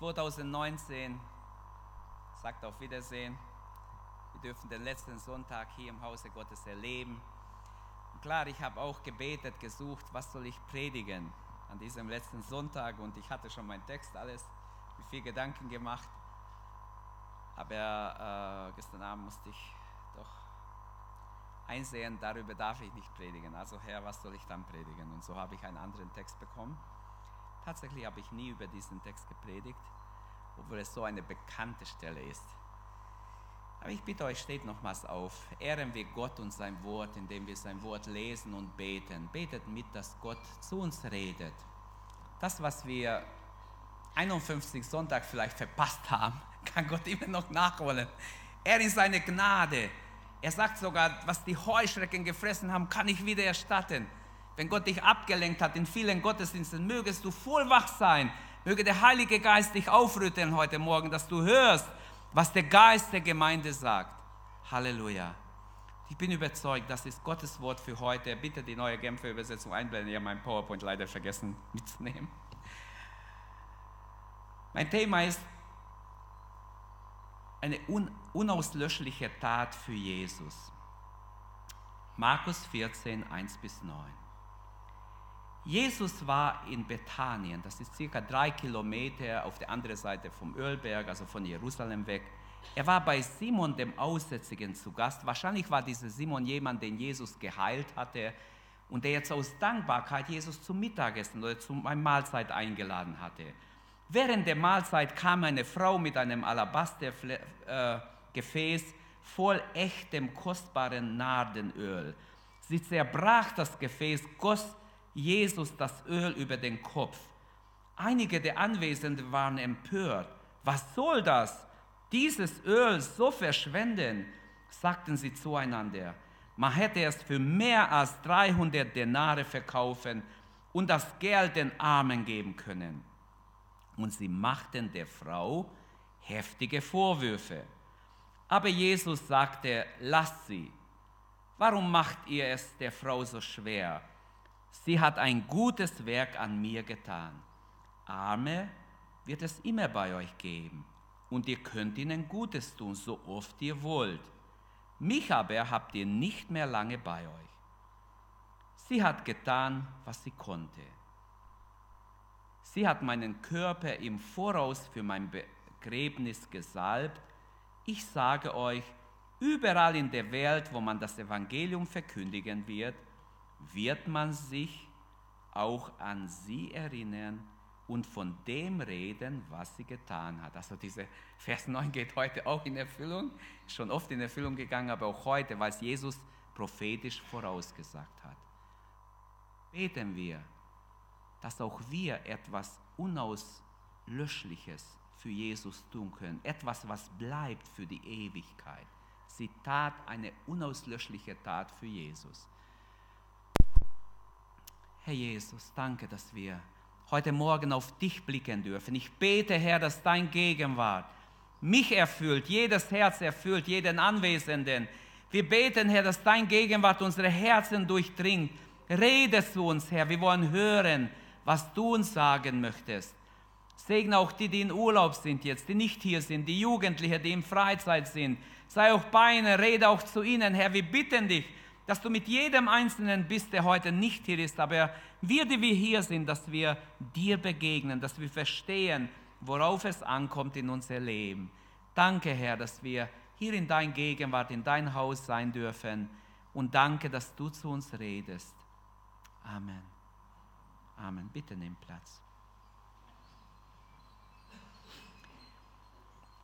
Jahr 2019 sagt auf Wiedersehen. Wir dürfen den letzten Sonntag hier im Hause Gottes erleben. Und klar, ich habe auch gebetet, gesucht, was soll ich predigen an diesem letzten Sonntag und ich hatte schon meinen Text alles, mir viel Gedanken gemacht. Aber äh, gestern Abend musste ich doch einsehen, darüber darf ich nicht predigen. Also Herr, was soll ich dann predigen? Und so habe ich einen anderen Text bekommen. Tatsächlich habe ich nie über diesen Text gepredigt, obwohl es so eine bekannte Stelle ist. Aber ich bitte euch, steht nochmals auf. Ehren wir Gott und sein Wort, indem wir sein Wort lesen und beten. Betet mit, dass Gott zu uns redet. Das, was wir 51 Sonntag vielleicht verpasst haben, kann Gott immer noch nachholen. Er in seine Gnade. Er sagt sogar, was die Heuschrecken gefressen haben, kann ich wieder erstatten. Wenn Gott dich abgelenkt hat in vielen Gottesdiensten, mögest du voll wach sein. Möge der Heilige Geist dich aufrütteln heute Morgen, dass du hörst, was der Geist der Gemeinde sagt. Halleluja. Ich bin überzeugt, das ist Gottes Wort für heute. Bitte die neue Genfer Übersetzung einblenden. Ich habe mein PowerPoint leider vergessen mitzunehmen. Mein Thema ist eine unauslöschliche Tat für Jesus. Markus 14, 1 bis 9. Jesus war in Bethanien, das ist circa drei Kilometer auf der anderen Seite vom Ölberg, also von Jerusalem weg. Er war bei Simon dem Aussätzigen zu Gast. Wahrscheinlich war dieser Simon jemand, den Jesus geheilt hatte und der jetzt aus Dankbarkeit Jesus zum Mittagessen oder zu einer Mahlzeit eingeladen hatte. Während der Mahlzeit kam eine Frau mit einem Alabastergefäß äh, voll echtem, kostbaren Nardenöl. Sie zerbrach das Gefäß, goss Jesus das Öl über den Kopf. Einige der Anwesenden waren empört. Was soll das? Dieses Öl so verschwenden, sagten sie zueinander. Man hätte es für mehr als 300 Denare verkaufen und das Geld den Armen geben können. Und sie machten der Frau heftige Vorwürfe. Aber Jesus sagte, lasst sie. Warum macht ihr es der Frau so schwer? Sie hat ein gutes Werk an mir getan. Arme wird es immer bei euch geben und ihr könnt ihnen Gutes tun, so oft ihr wollt. Mich aber habt ihr nicht mehr lange bei euch. Sie hat getan, was sie konnte. Sie hat meinen Körper im Voraus für mein Begräbnis gesalbt. Ich sage euch, überall in der Welt, wo man das Evangelium verkündigen wird, wird man sich auch an sie erinnern und von dem reden, was sie getan hat. Also diese Vers 9 geht heute auch in Erfüllung, schon oft in Erfüllung gegangen, aber auch heute, weil es Jesus prophetisch vorausgesagt hat. Beten wir, dass auch wir etwas Unauslöschliches für Jesus tun können, etwas, was bleibt für die Ewigkeit. Sie tat eine unauslöschliche Tat für Jesus. Herr Jesus, danke, dass wir heute Morgen auf dich blicken dürfen. Ich bete, Herr, dass dein Gegenwart mich erfüllt, jedes Herz erfüllt, jeden Anwesenden. Wir beten, Herr, dass dein Gegenwart unsere Herzen durchdringt. Rede zu uns, Herr. Wir wollen hören, was du uns sagen möchtest. Segne auch die, die in Urlaub sind jetzt, die nicht hier sind, die Jugendlichen, die in Freizeit sind. Sei auch bei ihnen, rede auch zu ihnen, Herr. Wir bitten dich, dass du mit jedem Einzelnen bist, der heute nicht hier ist, aber wir, die wir hier sind, dass wir dir begegnen, dass wir verstehen, worauf es ankommt in unser Leben. Danke, Herr, dass wir hier in dein Gegenwart, in dein Haus sein dürfen und danke, dass du zu uns redest. Amen. Amen. Bitte nimm Platz.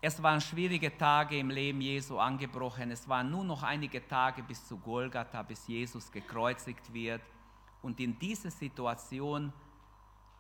Es waren schwierige Tage im Leben Jesu angebrochen. Es waren nur noch einige Tage bis zu Golgatha, bis Jesus gekreuzigt wird. Und in dieser Situation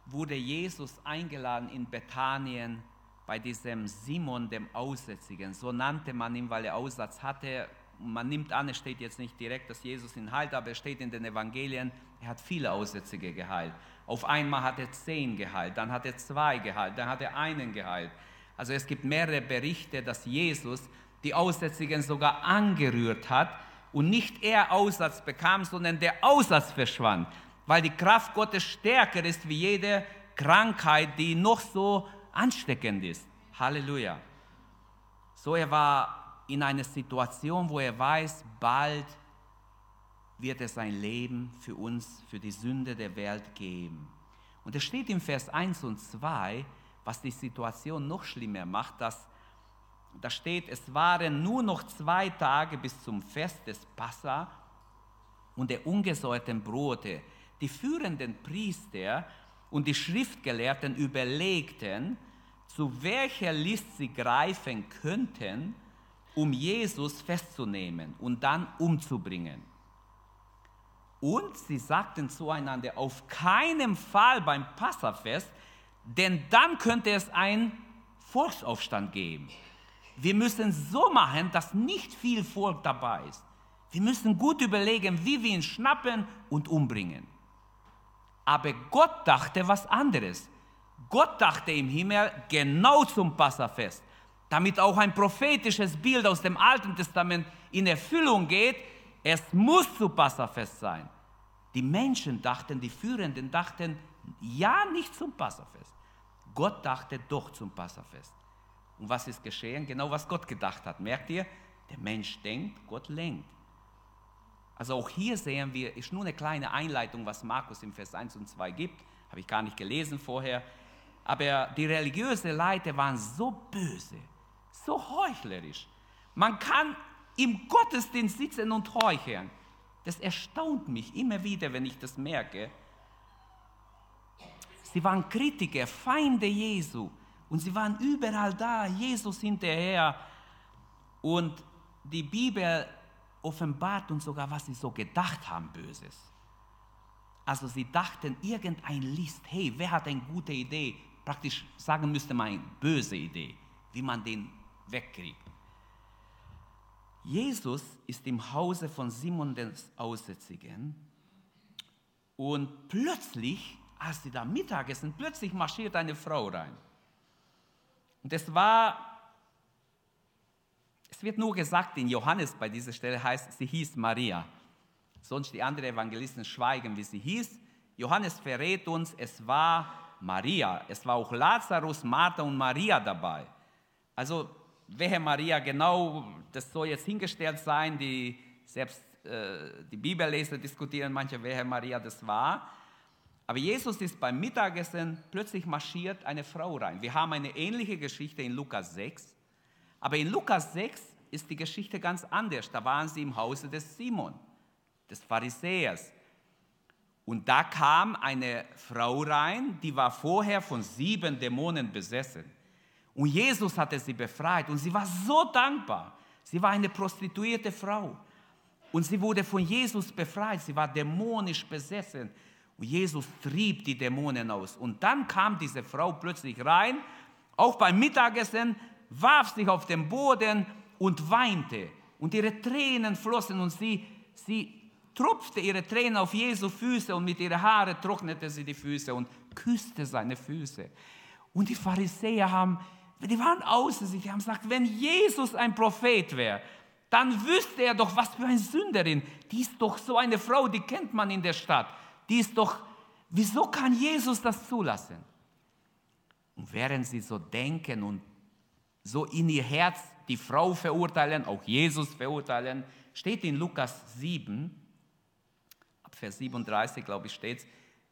wurde Jesus eingeladen in Bethanien bei diesem Simon, dem Aussätzigen. So nannte man ihn, weil er Aussatz hatte. Man nimmt an, es steht jetzt nicht direkt, dass Jesus ihn heilt, aber es steht in den Evangelien, er hat viele Aussätzige geheilt. Auf einmal hat er zehn geheilt, dann hat er zwei geheilt, dann hat er einen geheilt. Also es gibt mehrere Berichte, dass Jesus die Aussätzigen sogar angerührt hat und nicht er Aussatz bekam, sondern der Aussatz verschwand, weil die Kraft Gottes stärker ist wie jede Krankheit, die noch so ansteckend ist. Halleluja. So er war in einer Situation, wo er weiß, bald wird er sein Leben für uns, für die Sünde der Welt geben. Und es steht im Vers 1 und 2, was die Situation noch schlimmer macht, dass da steht, es waren nur noch zwei Tage bis zum Fest des Passa und der ungesäuerten Brote. Die führenden Priester und die Schriftgelehrten überlegten, zu welcher List sie greifen könnten, um Jesus festzunehmen und dann umzubringen. Und sie sagten zueinander, auf keinen Fall beim Passafest, denn dann könnte es einen Volksaufstand geben. Wir müssen so machen, dass nicht viel Volk dabei ist. Wir müssen gut überlegen, wie wir ihn schnappen und umbringen. Aber Gott dachte was anderes. Gott dachte im Himmel genau zum Passafest, damit auch ein prophetisches Bild aus dem Alten Testament in Erfüllung geht. Es muss zu Passafest sein. Die Menschen dachten, die Führenden dachten, ja, nicht zum Passafest. Gott dachte doch zum Passafest. Und was ist geschehen? Genau was Gott gedacht hat. Merkt ihr? Der Mensch denkt, Gott lenkt. Also auch hier sehen wir, ist nur eine kleine Einleitung, was Markus im Vers 1 und 2 gibt. Habe ich gar nicht gelesen vorher. Aber die religiösen Leiter waren so böse, so heuchlerisch. Man kann im Gottesdienst sitzen und heucheln. Das erstaunt mich immer wieder, wenn ich das merke. Sie waren Kritiker, Feinde Jesu. Und sie waren überall da, Jesus hinterher. Und die Bibel offenbart uns sogar, was sie so gedacht haben, Böses. Also sie dachten, irgendein List, hey, wer hat eine gute Idee? Praktisch sagen müsste man, eine böse Idee, wie man den wegkriegt. Jesus ist im Hause von Simon des Aussätzigen und plötzlich, als sie da Mittagessen, plötzlich marschiert eine Frau rein. Und es war, es wird nur gesagt in Johannes bei dieser Stelle heißt, sie hieß Maria. Sonst die anderen Evangelisten schweigen, wie sie hieß. Johannes verrät uns, es war Maria. Es war auch Lazarus, Martha und Maria dabei. Also, welche Maria genau, das soll jetzt hingestellt sein, die selbst äh, die Bibelleser diskutieren manche, welche Maria das war. Aber Jesus ist beim Mittagessen, plötzlich marschiert eine Frau rein. Wir haben eine ähnliche Geschichte in Lukas 6. Aber in Lukas 6 ist die Geschichte ganz anders. Da waren sie im Hause des Simon, des Pharisäers. Und da kam eine Frau rein, die war vorher von sieben Dämonen besessen. Und Jesus hatte sie befreit und sie war so dankbar. Sie war eine prostituierte Frau. Und sie wurde von Jesus befreit. Sie war dämonisch besessen. Jesus trieb die Dämonen aus. Und dann kam diese Frau plötzlich rein, auch beim Mittagessen, warf sich auf den Boden und weinte. Und ihre Tränen flossen und sie, sie tropfte ihre Tränen auf Jesu Füße und mit ihren Haaren trocknete sie die Füße und küsste seine Füße. Und die Pharisäer haben, die waren außer sich, die haben gesagt, wenn Jesus ein Prophet wäre, dann wüsste er doch, was für eine Sünderin. Die ist doch so eine Frau, die kennt man in der Stadt die ist doch, wieso kann Jesus das zulassen? Und während sie so denken und so in ihr Herz die Frau verurteilen, auch Jesus verurteilen, steht in Lukas 7, ab Vers 37, glaube ich, steht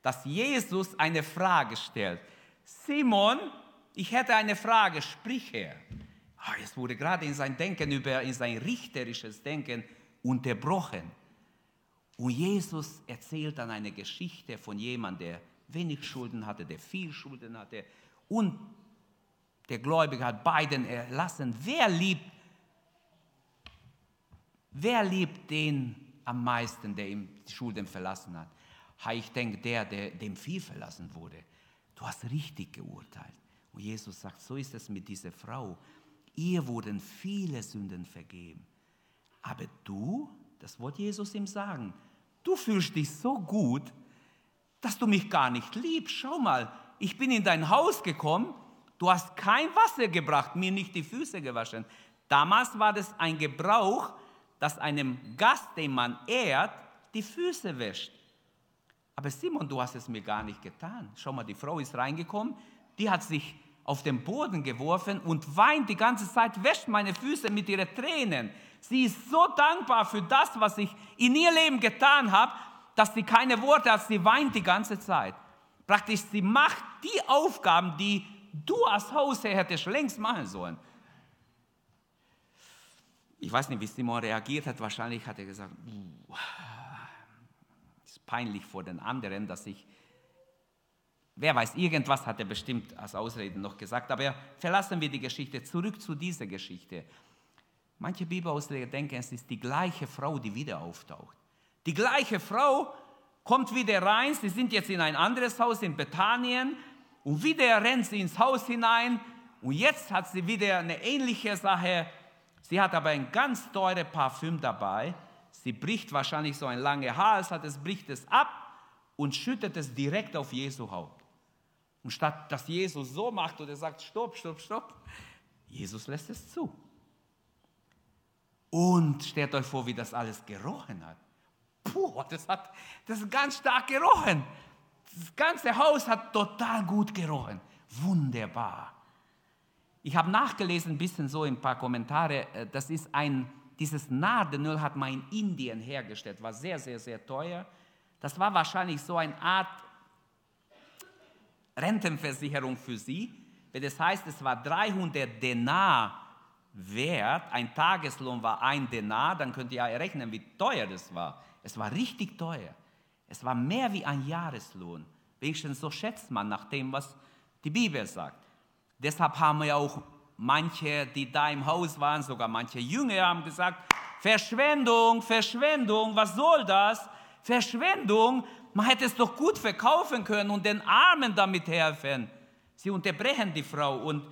dass Jesus eine Frage stellt. Simon, ich hätte eine Frage, sprich her. Ah, es wurde gerade in sein Denken über, in sein richterisches Denken unterbrochen. Und Jesus erzählt dann eine Geschichte von jemandem, der wenig Schulden hatte, der viel Schulden hatte und der Gläubige hat beiden erlassen. Wer liebt, wer liebt den am meisten, der ihm die Schulden verlassen hat? Ich denke, der, der dem viel verlassen wurde. Du hast richtig geurteilt. Und Jesus sagt, so ist es mit dieser Frau. Ihr wurden viele Sünden vergeben. Aber du, das wollte Jesus ihm sagen, du fühlst dich so gut, dass du mich gar nicht liebst. Schau mal, ich bin in dein Haus gekommen, du hast kein Wasser gebracht, mir nicht die Füße gewaschen. Damals war das ein Gebrauch, dass einem Gast, den man ehrt, die Füße wäscht. aber Simon, du hast es mir gar nicht getan. Schau mal, die Frau ist reingekommen, die hat sich auf den Boden geworfen und weint die ganze Zeit, wäscht meine Füße mit ihren Tränen. Sie ist so dankbar für das, was ich in ihr Leben getan habe, dass sie keine Worte hat, sie weint die ganze Zeit. Praktisch, sie macht die Aufgaben, die du als Hausherr hättest längst machen sollen. Ich weiß nicht, wie Simon reagiert hat. Wahrscheinlich hat er gesagt, es ist peinlich vor den anderen, dass ich, wer weiß, irgendwas hat er bestimmt als Ausrede noch gesagt. Aber verlassen wir die Geschichte, zurück zu dieser Geschichte. Manche Bibelausleger denken, es ist die gleiche Frau, die wieder auftaucht. Die gleiche Frau kommt wieder rein, sie sind jetzt in ein anderes Haus in Bethanien und wieder rennt sie ins Haus hinein und jetzt hat sie wieder eine ähnliche Sache Sie hat aber ein ganz teures Parfüm dabei. Sie bricht wahrscheinlich so ein lange Hals, hat es, bricht es ab und schüttet es direkt auf Jesu Haupt. Und statt dass Jesus so macht und er sagt, stopp, stopp, stopp, Jesus lässt es zu. Und stellt euch vor, wie das alles gerochen hat. Puh, das hat das ganz stark gerochen. Das ganze Haus hat total gut gerochen. Wunderbar. Ich habe nachgelesen, ein bisschen so in ein paar Kommentare, äh, das ist ein, dieses Nardenöl hat man in Indien hergestellt, war sehr, sehr, sehr teuer. Das war wahrscheinlich so eine Art Rentenversicherung für sie, das heißt, es war 300 Denar wert, ein Tageslohn war ein Denar, dann könnt ihr ja rechnen, wie teuer das war. Es war richtig teuer. Es war mehr wie ein Jahreslohn. Wenigstens so schätzt man nach dem, was die Bibel sagt. Deshalb haben wir auch manche, die da im Haus waren, sogar manche Jünger haben gesagt, Verschwendung, Verschwendung, was soll das? Verschwendung, man hätte es doch gut verkaufen können und den Armen damit helfen. Sie unterbrechen die Frau und,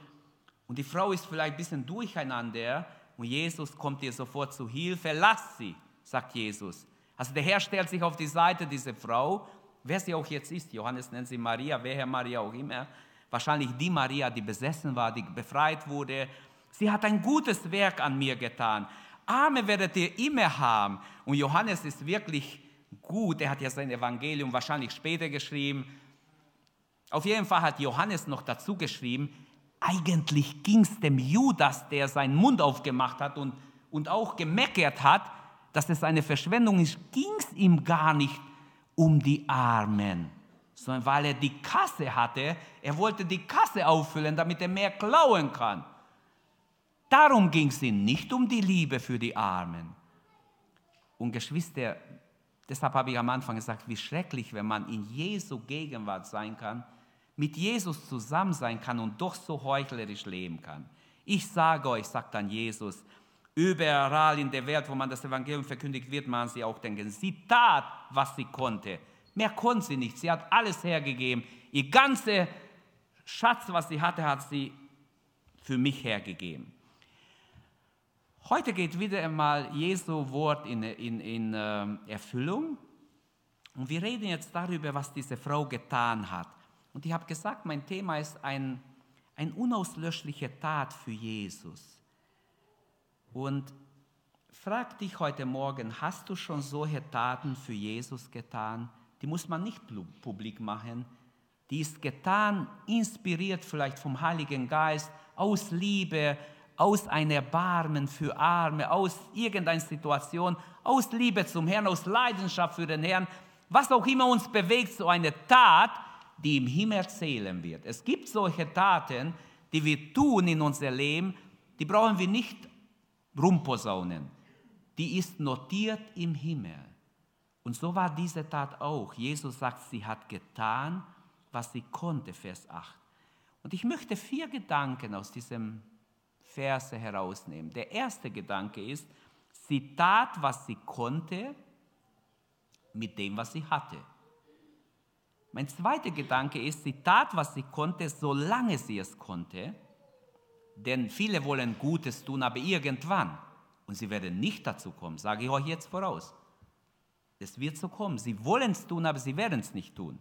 und die Frau ist vielleicht ein bisschen durcheinander und Jesus kommt ihr sofort zu Hilfe. Lass sie, sagt Jesus. Also der Herr stellt sich auf die Seite dieser Frau, wer sie auch jetzt ist. Johannes nennt sie Maria, wer Maria auch immer wahrscheinlich die Maria, die besessen war, die befreit wurde. Sie hat ein gutes Werk an mir getan. Arme werdet ihr immer haben. Und Johannes ist wirklich gut. Er hat ja sein Evangelium wahrscheinlich später geschrieben. Auf jeden Fall hat Johannes noch dazu geschrieben, eigentlich ging es dem Judas, der seinen Mund aufgemacht hat und, und auch gemeckert hat, dass es eine Verschwendung ist, ging es ihm gar nicht um die Armen sondern weil er die Kasse hatte. Er wollte die Kasse auffüllen, damit er mehr klauen kann. Darum ging es ihm nicht um die Liebe für die Armen. Und Geschwister, deshalb habe ich am Anfang gesagt, wie schrecklich, wenn man in Jesu Gegenwart sein kann, mit Jesus zusammen sein kann und doch so heuchlerisch leben kann. Ich sage euch, sagt dann Jesus, überall in der Welt, wo man das Evangelium verkündigt wird, man sie auch denken, sie tat, was sie konnte Mehr konnte sie nicht. Sie hat alles hergegeben. Ihr ganzer Schatz, was sie hatte, hat sie für mich hergegeben. Heute geht wieder einmal Jesu Wort in, in, in äh, Erfüllung. Und wir reden jetzt darüber, was diese Frau getan hat. Und ich habe gesagt, mein Thema ist ein, ein unauslöschliche Tat für Jesus. Und frag dich heute Morgen, hast du schon solche Taten für Jesus getan? die muss man nicht publik machen. Die ist getan, inspiriert vielleicht vom Heiligen Geist, aus Liebe, aus einem Erbarmen für Arme, aus irgendeiner Situation, aus Liebe zum Herrn, aus Leidenschaft für den Herrn, was auch immer uns bewegt, so eine Tat, die im Himmel zählen wird. Es gibt solche Taten, die wir tun in unserem Leben, die brauchen wir nicht rumposaunen. Die ist notiert im Himmel. Und so war diese Tat auch. Jesus sagt, sie hat getan, was sie konnte, Vers 8. Und ich möchte vier Gedanken aus diesem Verse herausnehmen. Der erste Gedanke ist, sie tat, was sie konnte, mit dem, was sie hatte. Mein zweiter Gedanke ist, sie tat, was sie konnte, solange sie es konnte. Denn viele wollen Gutes tun, aber irgendwann. Und sie werden nicht dazu kommen, sage ich euch jetzt voraus. Es wird so kommen. Sie wollen es tun, aber sie werden es nicht tun.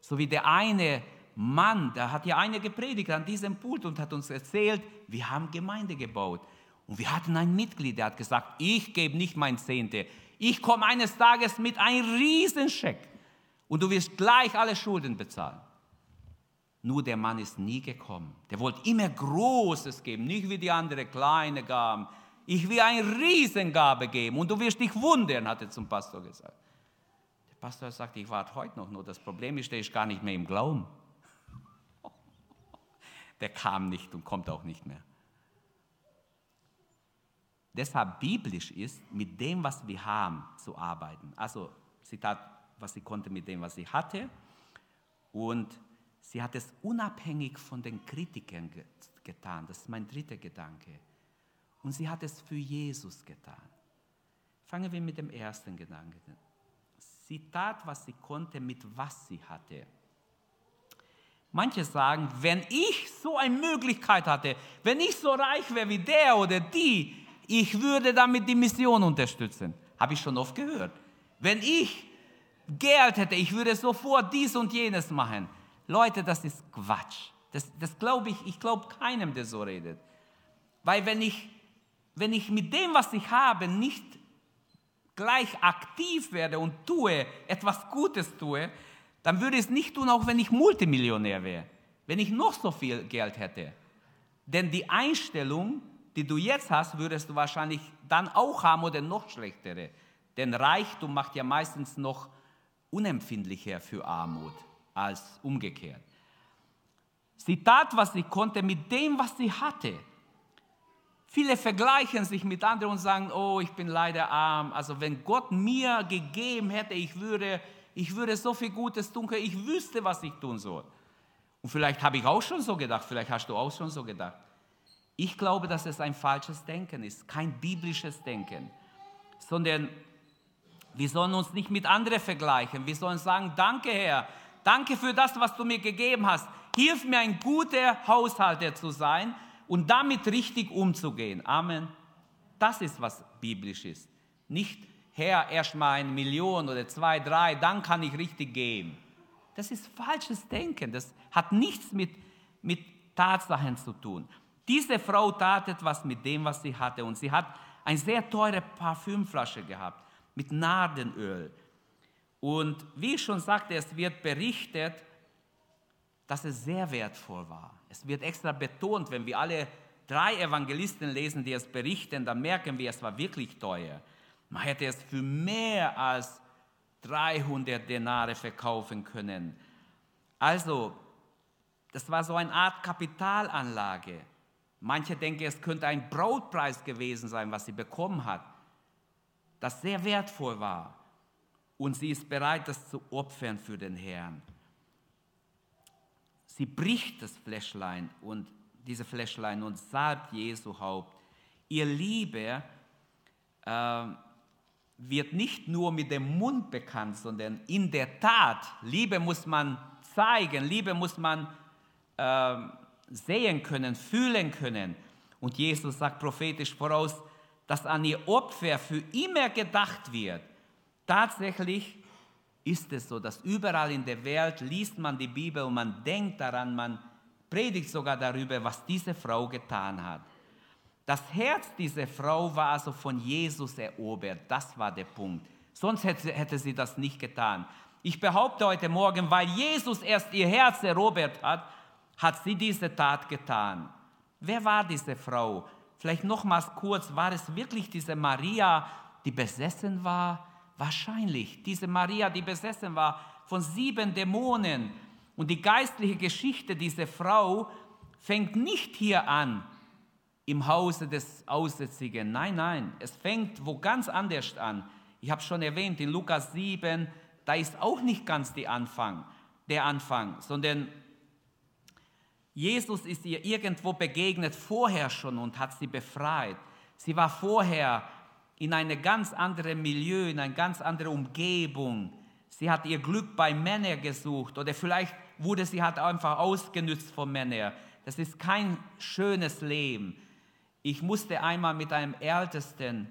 So wie der eine Mann, der hat ja eine gepredigt an diesem Pult und hat uns erzählt, wir haben Gemeinde gebaut. Und wir hatten ein Mitglied, der hat gesagt, ich gebe nicht mein Zehnte. Ich komme eines Tages mit einem Riesenscheck. und du wirst gleich alle Schulden bezahlen. Nur der Mann ist nie gekommen. Der wollte immer Großes geben, nicht wie die anderen kleine Gaben. Ich will eine Riesengabe geben und du wirst dich wundern, hat er zum Pastor gesagt. Der Pastor sagt, ich warte heute noch, nur das Problem ist, der ist gar nicht mehr im Glauben. Der kam nicht und kommt auch nicht mehr. Deshalb biblisch ist, mit dem, was wir haben, zu arbeiten. Also, sie tat, was sie konnte mit dem, was sie hatte. Und sie hat es unabhängig von den Kritikern getan. Das ist mein dritter Gedanke. Und sie hat es für Jesus getan. Fangen wir mit dem ersten Gedanken an. Sie tat, was sie konnte, mit was sie hatte. Manche sagen, wenn ich so eine Möglichkeit hatte, wenn ich so reich wäre wie der oder die, ich würde damit die Mission unterstützen. Habe ich schon oft gehört. Wenn ich Geld hätte, ich würde sofort dies und jenes machen. Leute, das ist Quatsch. Das, das glaube ich, ich glaube keinem, der so redet. Weil wenn ich, wenn ich mit dem, was ich habe, nicht gleich aktiv werde und tue, etwas Gutes tue, dann würde ich es nicht tun, auch wenn ich Multimillionär wäre, wenn ich noch so viel Geld hätte. Denn die Einstellung, die du jetzt hast, würdest du wahrscheinlich dann auch haben oder noch schlechtere. Denn Reichtum macht ja meistens noch unempfindlicher für Armut als umgekehrt. Sie tat, was sie konnte mit dem, was sie hatte. Viele vergleichen sich mit anderen und sagen, oh, ich bin leider arm. Also wenn Gott mir gegeben hätte, ich würde, ich würde so viel Gutes tun können, ich wüsste, was ich tun soll. Und vielleicht habe ich auch schon so gedacht, vielleicht hast du auch schon so gedacht. Ich glaube, dass es ein falsches Denken ist, kein biblisches Denken, sondern wir sollen uns nicht mit anderen vergleichen. Wir sollen sagen, danke Herr, danke für das, was du mir gegeben hast. Hilf mir ein guter Haushalter zu sein und damit richtig umzugehen. Amen. Das ist, was biblisch ist. Nicht, Herr, erst mal eine Million oder zwei, drei, dann kann ich richtig geben. Das ist falsches Denken. Das hat nichts mit, mit Tatsachen zu tun. Diese Frau tat etwas mit dem, was sie hatte. Und sie hat eine sehr teure Parfümflasche gehabt mit Nardenöl. Und wie ich schon sagte, es wird berichtet, dass es sehr wertvoll war. Es wird extra betont, wenn wir alle drei Evangelisten lesen, die es berichten, dann merken wir, es war wirklich teuer. Man hätte es für mehr als 300 Denare verkaufen können. Also, das war so eine Art Kapitalanlage. Manche denken, es könnte ein Brotpreis gewesen sein, was sie bekommen hat, das sehr wertvoll war. Und sie ist bereit, das zu opfern für den Herrn. Sie bricht das Fläschlein und diese Fläschlein und salbt Jesu Haupt. Ihr Liebe äh, wird nicht nur mit dem Mund bekannt, sondern in der Tat. Liebe muss man zeigen, Liebe muss man äh, sehen können, fühlen können. Und Jesus sagt prophetisch voraus, dass an ihr Opfer für immer gedacht wird. Tatsächlich ist es so, dass überall in der Welt liest man die Bibel und man denkt daran, man predigt sogar darüber, was diese Frau getan hat. Das Herz dieser Frau war also von Jesus erobert. Das war der Punkt. Sonst hätte, hätte sie das nicht getan. Ich behaupte heute Morgen, weil Jesus erst ihr Herz erobert hat, hat sie diese Tat getan. Wer war diese Frau? Vielleicht nochmals kurz, war es wirklich diese Maria, die besessen war? Wahrscheinlich. Diese Maria, die besessen war von sieben Dämonen. Und die geistliche Geschichte dieser Frau fängt nicht hier an, im Hause des Aussätzigen. Nein, nein, es fängt wo ganz anders an. Ich habe schon erwähnt, in Lukas 7, da ist auch nicht ganz der Anfang, der Anfang, sondern Jesus ist ihr irgendwo begegnet, vorher schon und hat sie befreit. Sie war vorher in eine ganz andere Milieu, in eine ganz andere Umgebung. Sie hat ihr Glück bei Männern gesucht oder vielleicht wurde sie halt einfach ausgenützt von Männern. Das ist kein schönes Leben. Ich musste einmal mit einem Ältesten,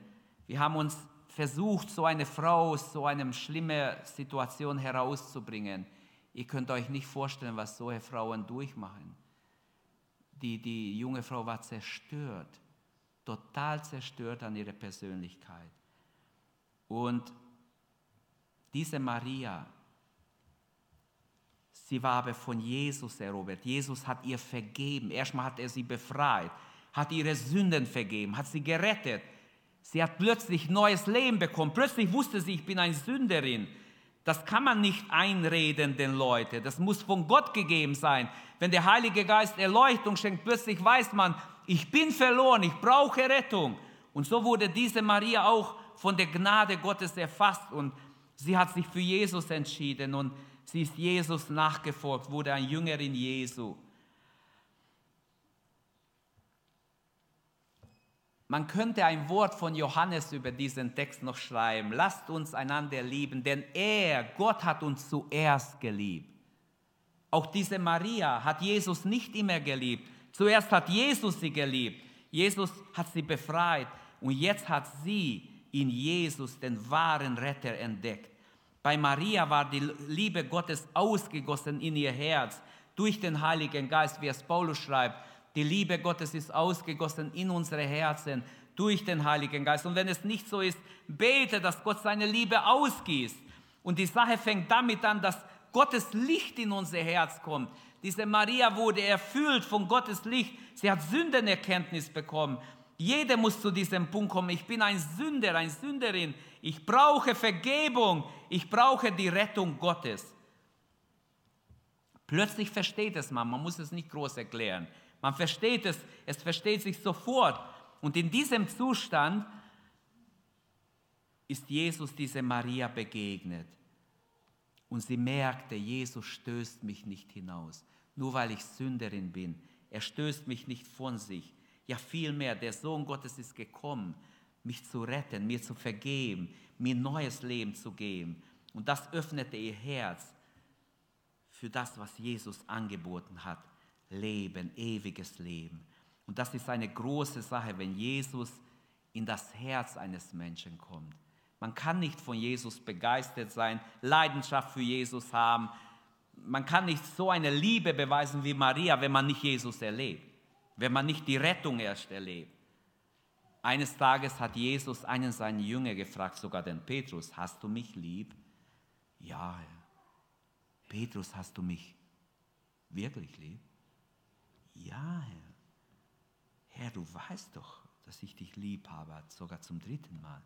wir haben uns versucht, so eine Frau aus so einer schlimmen Situation herauszubringen. Ihr könnt euch nicht vorstellen, was solche Frauen durchmachen die, die junge Frau war zerstört, total zerstört an ihrer Persönlichkeit. Und diese Maria, Sie war aber von Jesus erobert. Jesus hat ihr vergeben. Erstmal hat er sie befreit, hat ihre Sünden vergeben, hat sie gerettet. Sie hat plötzlich neues Leben bekommen. Plötzlich wusste sie, ich bin eine Sünderin. Das kann man nicht einreden den Leuten. Das muss von Gott gegeben sein. Wenn der Heilige Geist Erleuchtung schenkt, plötzlich weiß man, ich bin verloren, ich brauche Rettung. Und so wurde diese Maria auch von der Gnade Gottes erfasst und sie hat sich für Jesus entschieden und sie ist Jesus nachgefolgt, wurde ein Jüngerin Jesu. Man könnte ein Wort von Johannes über diesen Text noch schreiben. Lasst uns einander lieben, denn er, Gott hat uns zuerst geliebt. Auch diese Maria hat Jesus nicht immer geliebt. Zuerst hat Jesus sie geliebt. Jesus hat sie befreit und jetzt hat sie in Jesus den wahren Retter entdeckt. Bei Maria war die Liebe Gottes ausgegossen in ihr Herz durch den Heiligen Geist, wie es Paulus schreibt. Die Liebe Gottes ist ausgegossen in unsere Herzen durch den Heiligen Geist. Und wenn es nicht so ist, bete, dass Gott seine Liebe ausgießt. Und die Sache fängt damit an, dass Gottes Licht in unser Herz kommt. Diese Maria wurde erfüllt von Gottes Licht. Sie hat Sündenerkenntnis bekommen. Jeder muss zu diesem Punkt kommen. Ich bin ein Sünder, eine Sünderin. Ich brauche Vergebung. Ich brauche die Rettung Gottes. Plötzlich versteht es man. Man muss es nicht groß erklären. Man versteht es, es versteht sich sofort. Und in diesem Zustand ist Jesus diese Maria begegnet. Und sie merkte, Jesus stößt mich nicht hinaus, nur weil ich Sünderin bin. Er stößt mich nicht von sich. Ja, vielmehr, der Sohn Gottes ist gekommen, mich zu retten, mir zu vergeben, mir neues Leben zu geben. Und das öffnete ihr Herz für das, was Jesus angeboten hat. Leben, ewiges Leben. Und das ist eine große Sache, wenn Jesus in das Herz eines Menschen kommt. Man kann nicht von Jesus begeistert sein, Leidenschaft für Jesus haben. Man kann nicht so eine Liebe beweisen wie Maria, wenn man nicht Jesus erlebt, wenn man nicht die Rettung erst erlebt. Eines Tages hat Jesus einen seiner Jünger gefragt, sogar den Petrus, hast du mich lieb? Ja. Petrus, hast du mich wirklich lieb? Ja, Herr. Herr, du weißt doch, dass ich dich lieb habe, sogar zum dritten Mal.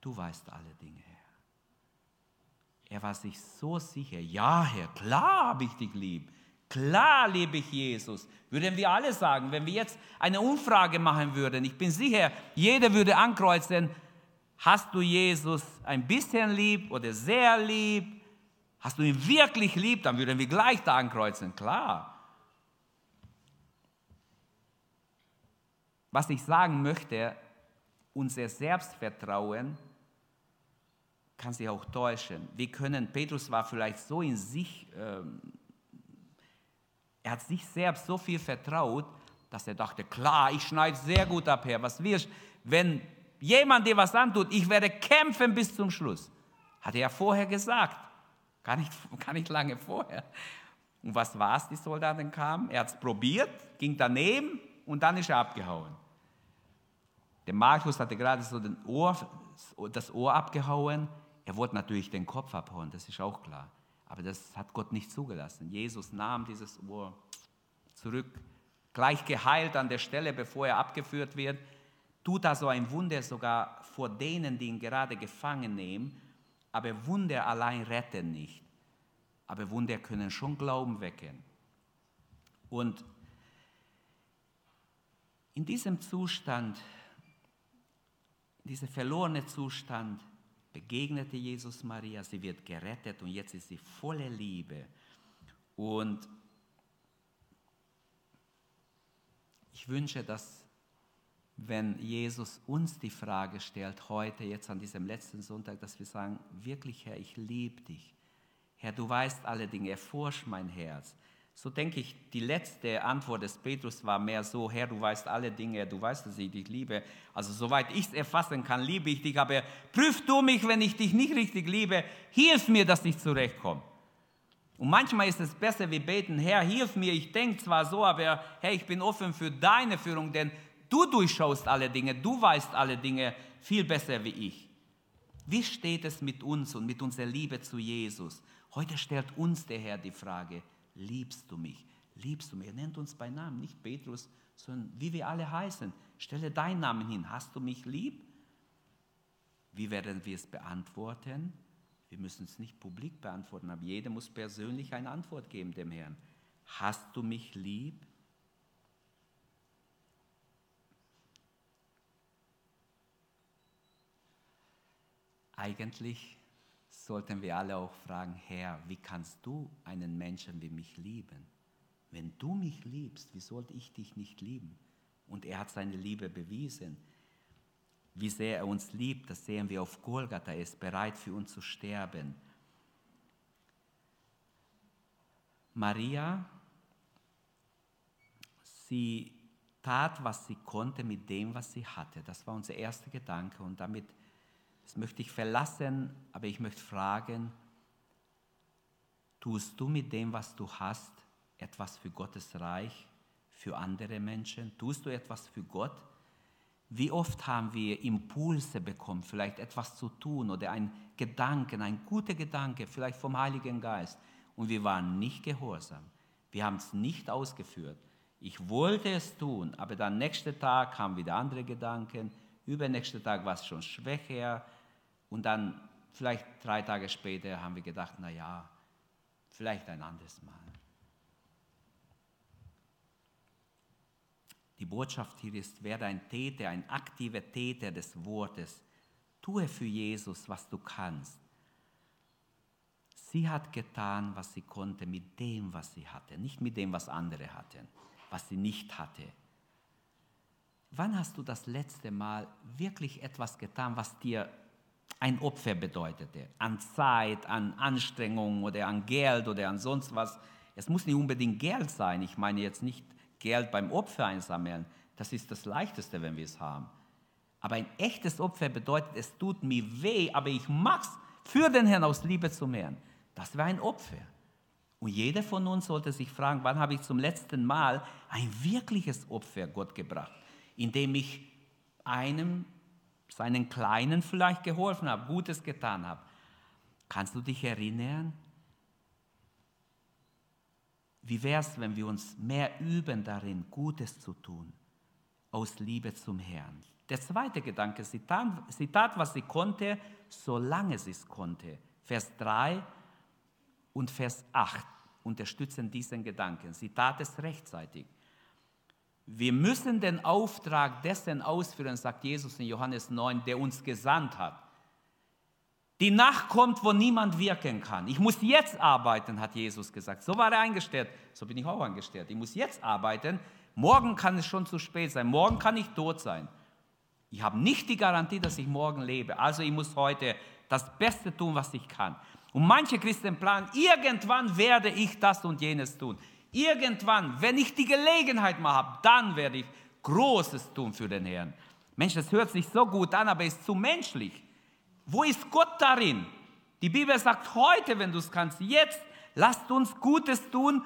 Du weißt alle Dinge, Herr. Er war sich so sicher, ja, Herr, klar habe ich dich lieb. Klar liebe ich Jesus. Würden wir alle sagen, wenn wir jetzt eine Umfrage machen würden, ich bin sicher, jeder würde ankreuzen, hast du Jesus ein bisschen lieb oder sehr lieb? Hast du ihn wirklich lieb? Dann würden wir gleich da ankreuzen, klar. Was ich sagen möchte, unser Selbstvertrauen kann sich auch täuschen. Wir können, Petrus war vielleicht so in sich, ähm, er hat sich selbst so viel vertraut, dass er dachte, klar, ich schneide sehr gut ab, Herr, was wirst, wenn jemand dir was antut, ich werde kämpfen bis zum Schluss. Hat er ja vorher gesagt, gar nicht, gar nicht lange vorher. Und was war es, die Soldaten kamen? Er hat es probiert, ging daneben und dann ist er abgehauen. Der Markus hatte gerade so Ohr, das Ohr abgehauen. Er wollte natürlich den Kopf abhauen, das ist auch klar. Aber das hat Gott nicht zugelassen. Jesus nahm dieses Ohr zurück, gleich geheilt an der Stelle, bevor er abgeführt wird. Tut also ein Wunder sogar vor denen, die ihn gerade gefangen nehmen. Aber Wunder allein retten nicht. Aber Wunder können schon Glauben wecken. Und in diesem Zustand, in diesem verlorenen Zustand, begegnete Jesus Maria, sie wird gerettet und jetzt ist sie voller Liebe. Und ich wünsche, dass wenn Jesus uns die Frage stellt, heute, jetzt an diesem letzten Sonntag, dass wir sagen, wirklich Herr, ich liebe dich. Herr, du weißt alle Dinge, erforsch mein Herz. So denke ich, die letzte Antwort des Petrus war mehr so, Herr, du weißt alle Dinge, du weißt, dass ich dich liebe. Also soweit ich es erfassen kann, liebe ich dich, aber prüf du mich, wenn ich dich nicht richtig liebe, hilf mir, dass ich zurechtkomme. Und manchmal ist es besser, wir beten, Herr, hilf mir, ich denke zwar so, aber Herr, ich bin offen für deine Führung, denn du durchschaust alle Dinge, du weißt alle Dinge viel besser wie ich. Wie steht es mit uns und mit unserer Liebe zu Jesus? Heute stellt uns der Herr die Frage, liebst du mich? Liebst du mich? Er nennt uns bei Namen, nicht Petrus, sondern wie wir alle heißen. Stelle deinen Namen hin. Hast du mich lieb? Wie werden wir es beantworten? Wir müssen es nicht publik beantworten, aber jeder muss persönlich eine Antwort geben dem Herrn. Hast du mich lieb? Eigentlich sollten wir alle auch fragen, Herr, wie kannst du einen Menschen wie mich lieben? Wenn du mich liebst, wie sollte ich dich nicht lieben? Und er hat seine Liebe bewiesen. Wie sehr er uns liebt, das sehen wir auf Golgatha. Er ist bereit für uns zu sterben. Maria, sie tat, was sie konnte mit dem, was sie hatte. Das war unser erster Gedanke. Und damit, das möchte ich verlassen, aber ich möchte fragen, tust du mit dem, was du hast, etwas für Gottes Reich, für andere Menschen? Tust du etwas für Gott? Wie oft haben wir Impulse bekommen, vielleicht etwas zu tun oder ein Gedanken, ein guter Gedanke, vielleicht vom Heiligen Geist, und wir waren nicht gehorsam. Wir haben es nicht ausgeführt. Ich wollte es tun, aber dann nächsten Tag kamen wieder andere Gedanken, übernächsten Tag war es schon schwächer und dann vielleicht drei Tage später haben wir gedacht, na ja, vielleicht ein anderes Mal. Die Botschaft hier ist, werde ein Täter, ein aktiver Täter des Wortes. Tue für Jesus, was du kannst. Sie hat getan, was sie konnte mit dem, was sie hatte, nicht mit dem, was andere hatten, was sie nicht hatte. Wann hast du das letzte Mal wirklich etwas getan, was dir ein Opfer bedeutete? An Zeit, an Anstrengung oder an Geld oder an sonst was. Es muss nicht unbedingt Geld sein. Ich meine jetzt nicht Geld beim Opfer einsammeln, das ist das Leichteste, wenn wir es haben. Aber ein echtes Opfer bedeutet, es tut mir weh, aber ich mache es für den Herrn aus Liebe zum Herrn. Das wäre ein Opfer. Und jeder von uns sollte sich fragen, wann habe ich zum letzten Mal ein wirkliches Opfer Gott gebracht, indem ich einem, seinen Kleinen vielleicht geholfen habe, Gutes getan habe. Kannst du dich erinnern? Wie wäre es, wenn wir uns mehr üben darin, Gutes zu tun, aus Liebe zum Herrn? Der zweite Gedanke, sie tat, was sie konnte, solange sie es konnte. Vers 3 und Vers 8 unterstützen diesen Gedanken. Sie tat es rechtzeitig. Wir müssen den Auftrag dessen ausführen, sagt Jesus in Johannes 9, der uns gesandt hat. Die Nacht kommt, wo niemand wirken kann. Ich muss jetzt arbeiten, hat Jesus gesagt. So war er eingestellt. So bin ich auch eingestellt. Ich muss jetzt arbeiten. Morgen kann es schon zu spät sein. Morgen kann ich tot sein. Ich habe nicht die Garantie, dass ich morgen lebe. Also ich muss heute das Beste tun, was ich kann. Und manche Christen planen, irgendwann werde ich das und jenes tun. Irgendwann, wenn ich die Gelegenheit mal habe, dann werde ich Großes tun für den Herrn. Mensch, das hört sich so gut an, aber ist zu menschlich. Wo ist Gott darin? Die Bibel sagt heute, wenn du es kannst, jetzt lasst uns Gutes tun,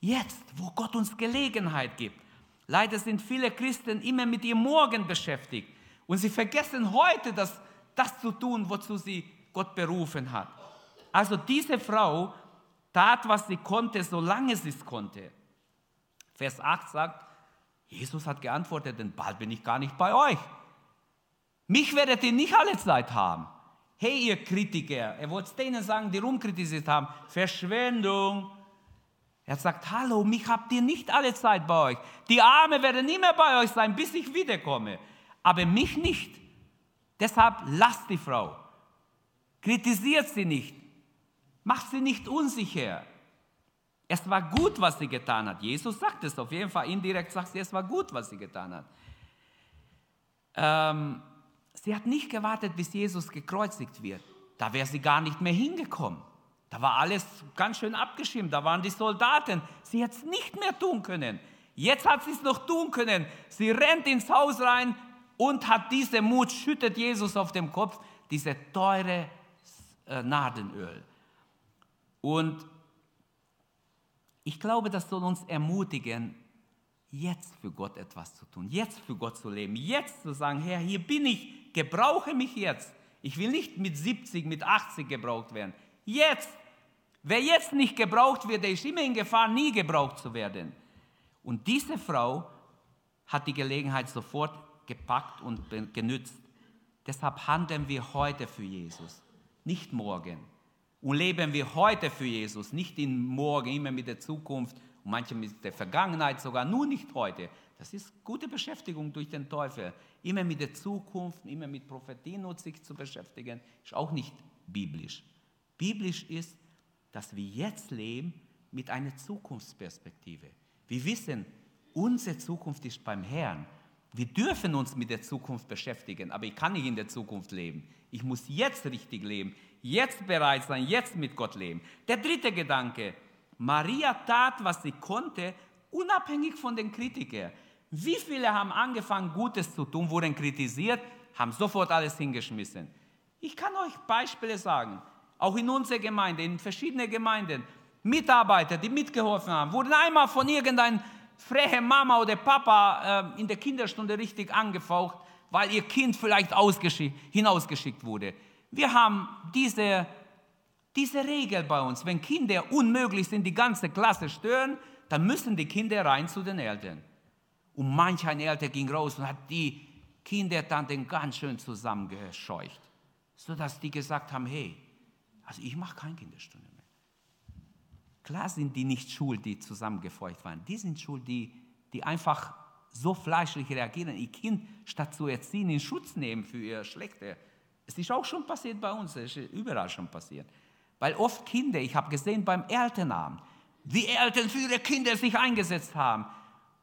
jetzt, wo Gott uns Gelegenheit gibt. Leider sind viele Christen immer mit ihrem Morgen beschäftigt und sie vergessen heute, das, das zu tun, wozu sie Gott berufen hat. Also diese Frau tat, was sie konnte, solange sie es konnte. Vers 8 sagt, Jesus hat geantwortet, denn bald bin ich gar nicht bei euch. Mich werdet ihr nicht alle Zeit haben. Hey, ihr Kritiker, er wollte denen sagen, die rumkritisiert haben, Verschwendung. Er sagt, hallo, mich habt ihr nicht alle Zeit bei euch. Die Arme werden immer bei euch sein, bis ich wiederkomme. Aber mich nicht. Deshalb lasst die Frau. Kritisiert sie nicht. Macht sie nicht unsicher. Es war gut, was sie getan hat. Jesus sagt es auf jeden Fall. Indirekt sagt sie, es war gut, was sie getan hat. Ähm, Sie hat nicht gewartet, bis Jesus gekreuzigt wird. Da wäre sie gar nicht mehr hingekommen. Da war alles ganz schön abgeschirmt. Da waren die Soldaten. Sie hätte es nicht mehr tun können. Jetzt hat sie es noch tun können. Sie rennt ins Haus rein und hat diese Mut, schüttet Jesus auf dem Kopf, diese teure äh, Nardenöl. Und ich glaube, das soll uns ermutigen, jetzt für Gott etwas zu tun, jetzt für Gott zu leben, jetzt zu sagen, Herr, hier bin ich, gebrauche mich jetzt. Ich will nicht mit 70, mit 80 gebraucht werden. Jetzt Wer jetzt nicht gebraucht wird, der ist immer in Gefahr, nie gebraucht zu werden. Und diese Frau hat die Gelegenheit sofort gepackt und genützt. Deshalb handeln wir heute für Jesus, nicht morgen. Und leben wir heute für Jesus, nicht in morgen, immer mit der Zukunft und manche mit der Vergangenheit sogar, nur nicht heute. Das ist gute Beschäftigung durch den Teufel. Immer mit der Zukunft, immer mit Prophetien und sich zu beschäftigen, ist auch nicht biblisch. Biblisch ist, dass wir jetzt leben mit einer Zukunftsperspektive. Wir wissen, unsere Zukunft ist beim Herrn. Wir dürfen uns mit der Zukunft beschäftigen, aber ich kann nicht in der Zukunft leben. Ich muss jetzt richtig leben, jetzt bereit sein, jetzt mit Gott leben. Der dritte Gedanke, Maria tat, was sie konnte, unabhängig von den Kritikern. Wie viele haben angefangen, Gutes zu tun, wurden kritisiert, haben sofort alles hingeschmissen. Ich kann euch Beispiele sagen, auch in unserer Gemeinde, in verschiedenen Gemeinden. Mitarbeiter, die mitgeholfen haben, wurden einmal von irgendeinem freche Mama oder Papa äh, in der Kinderstunde richtig angefaucht, weil ihr Kind vielleicht hinausgeschickt wurde. Wir haben diese, diese Regel bei uns. Wenn Kinder unmöglich sind, die ganze Klasse stören, dann müssen die Kinder rein zu den Eltern. Und manch ein Eltern ging raus und hat die Kindertanten ganz schön zusammengescheucht, sodass die gesagt haben, hey, also ich mache keine Kinderstunde. Klar sind die nicht schuld, die zusammengefeucht waren. Die sind schuld, die, die einfach so fleischlich reagieren, ihr Kind statt zu erziehen in Schutz nehmen für ihr Schlechte. Es ist auch schon passiert bei uns, es ist überall schon passiert. Weil oft Kinder, ich habe gesehen beim Elternabend, wie Eltern für ihre Kinder sich eingesetzt haben.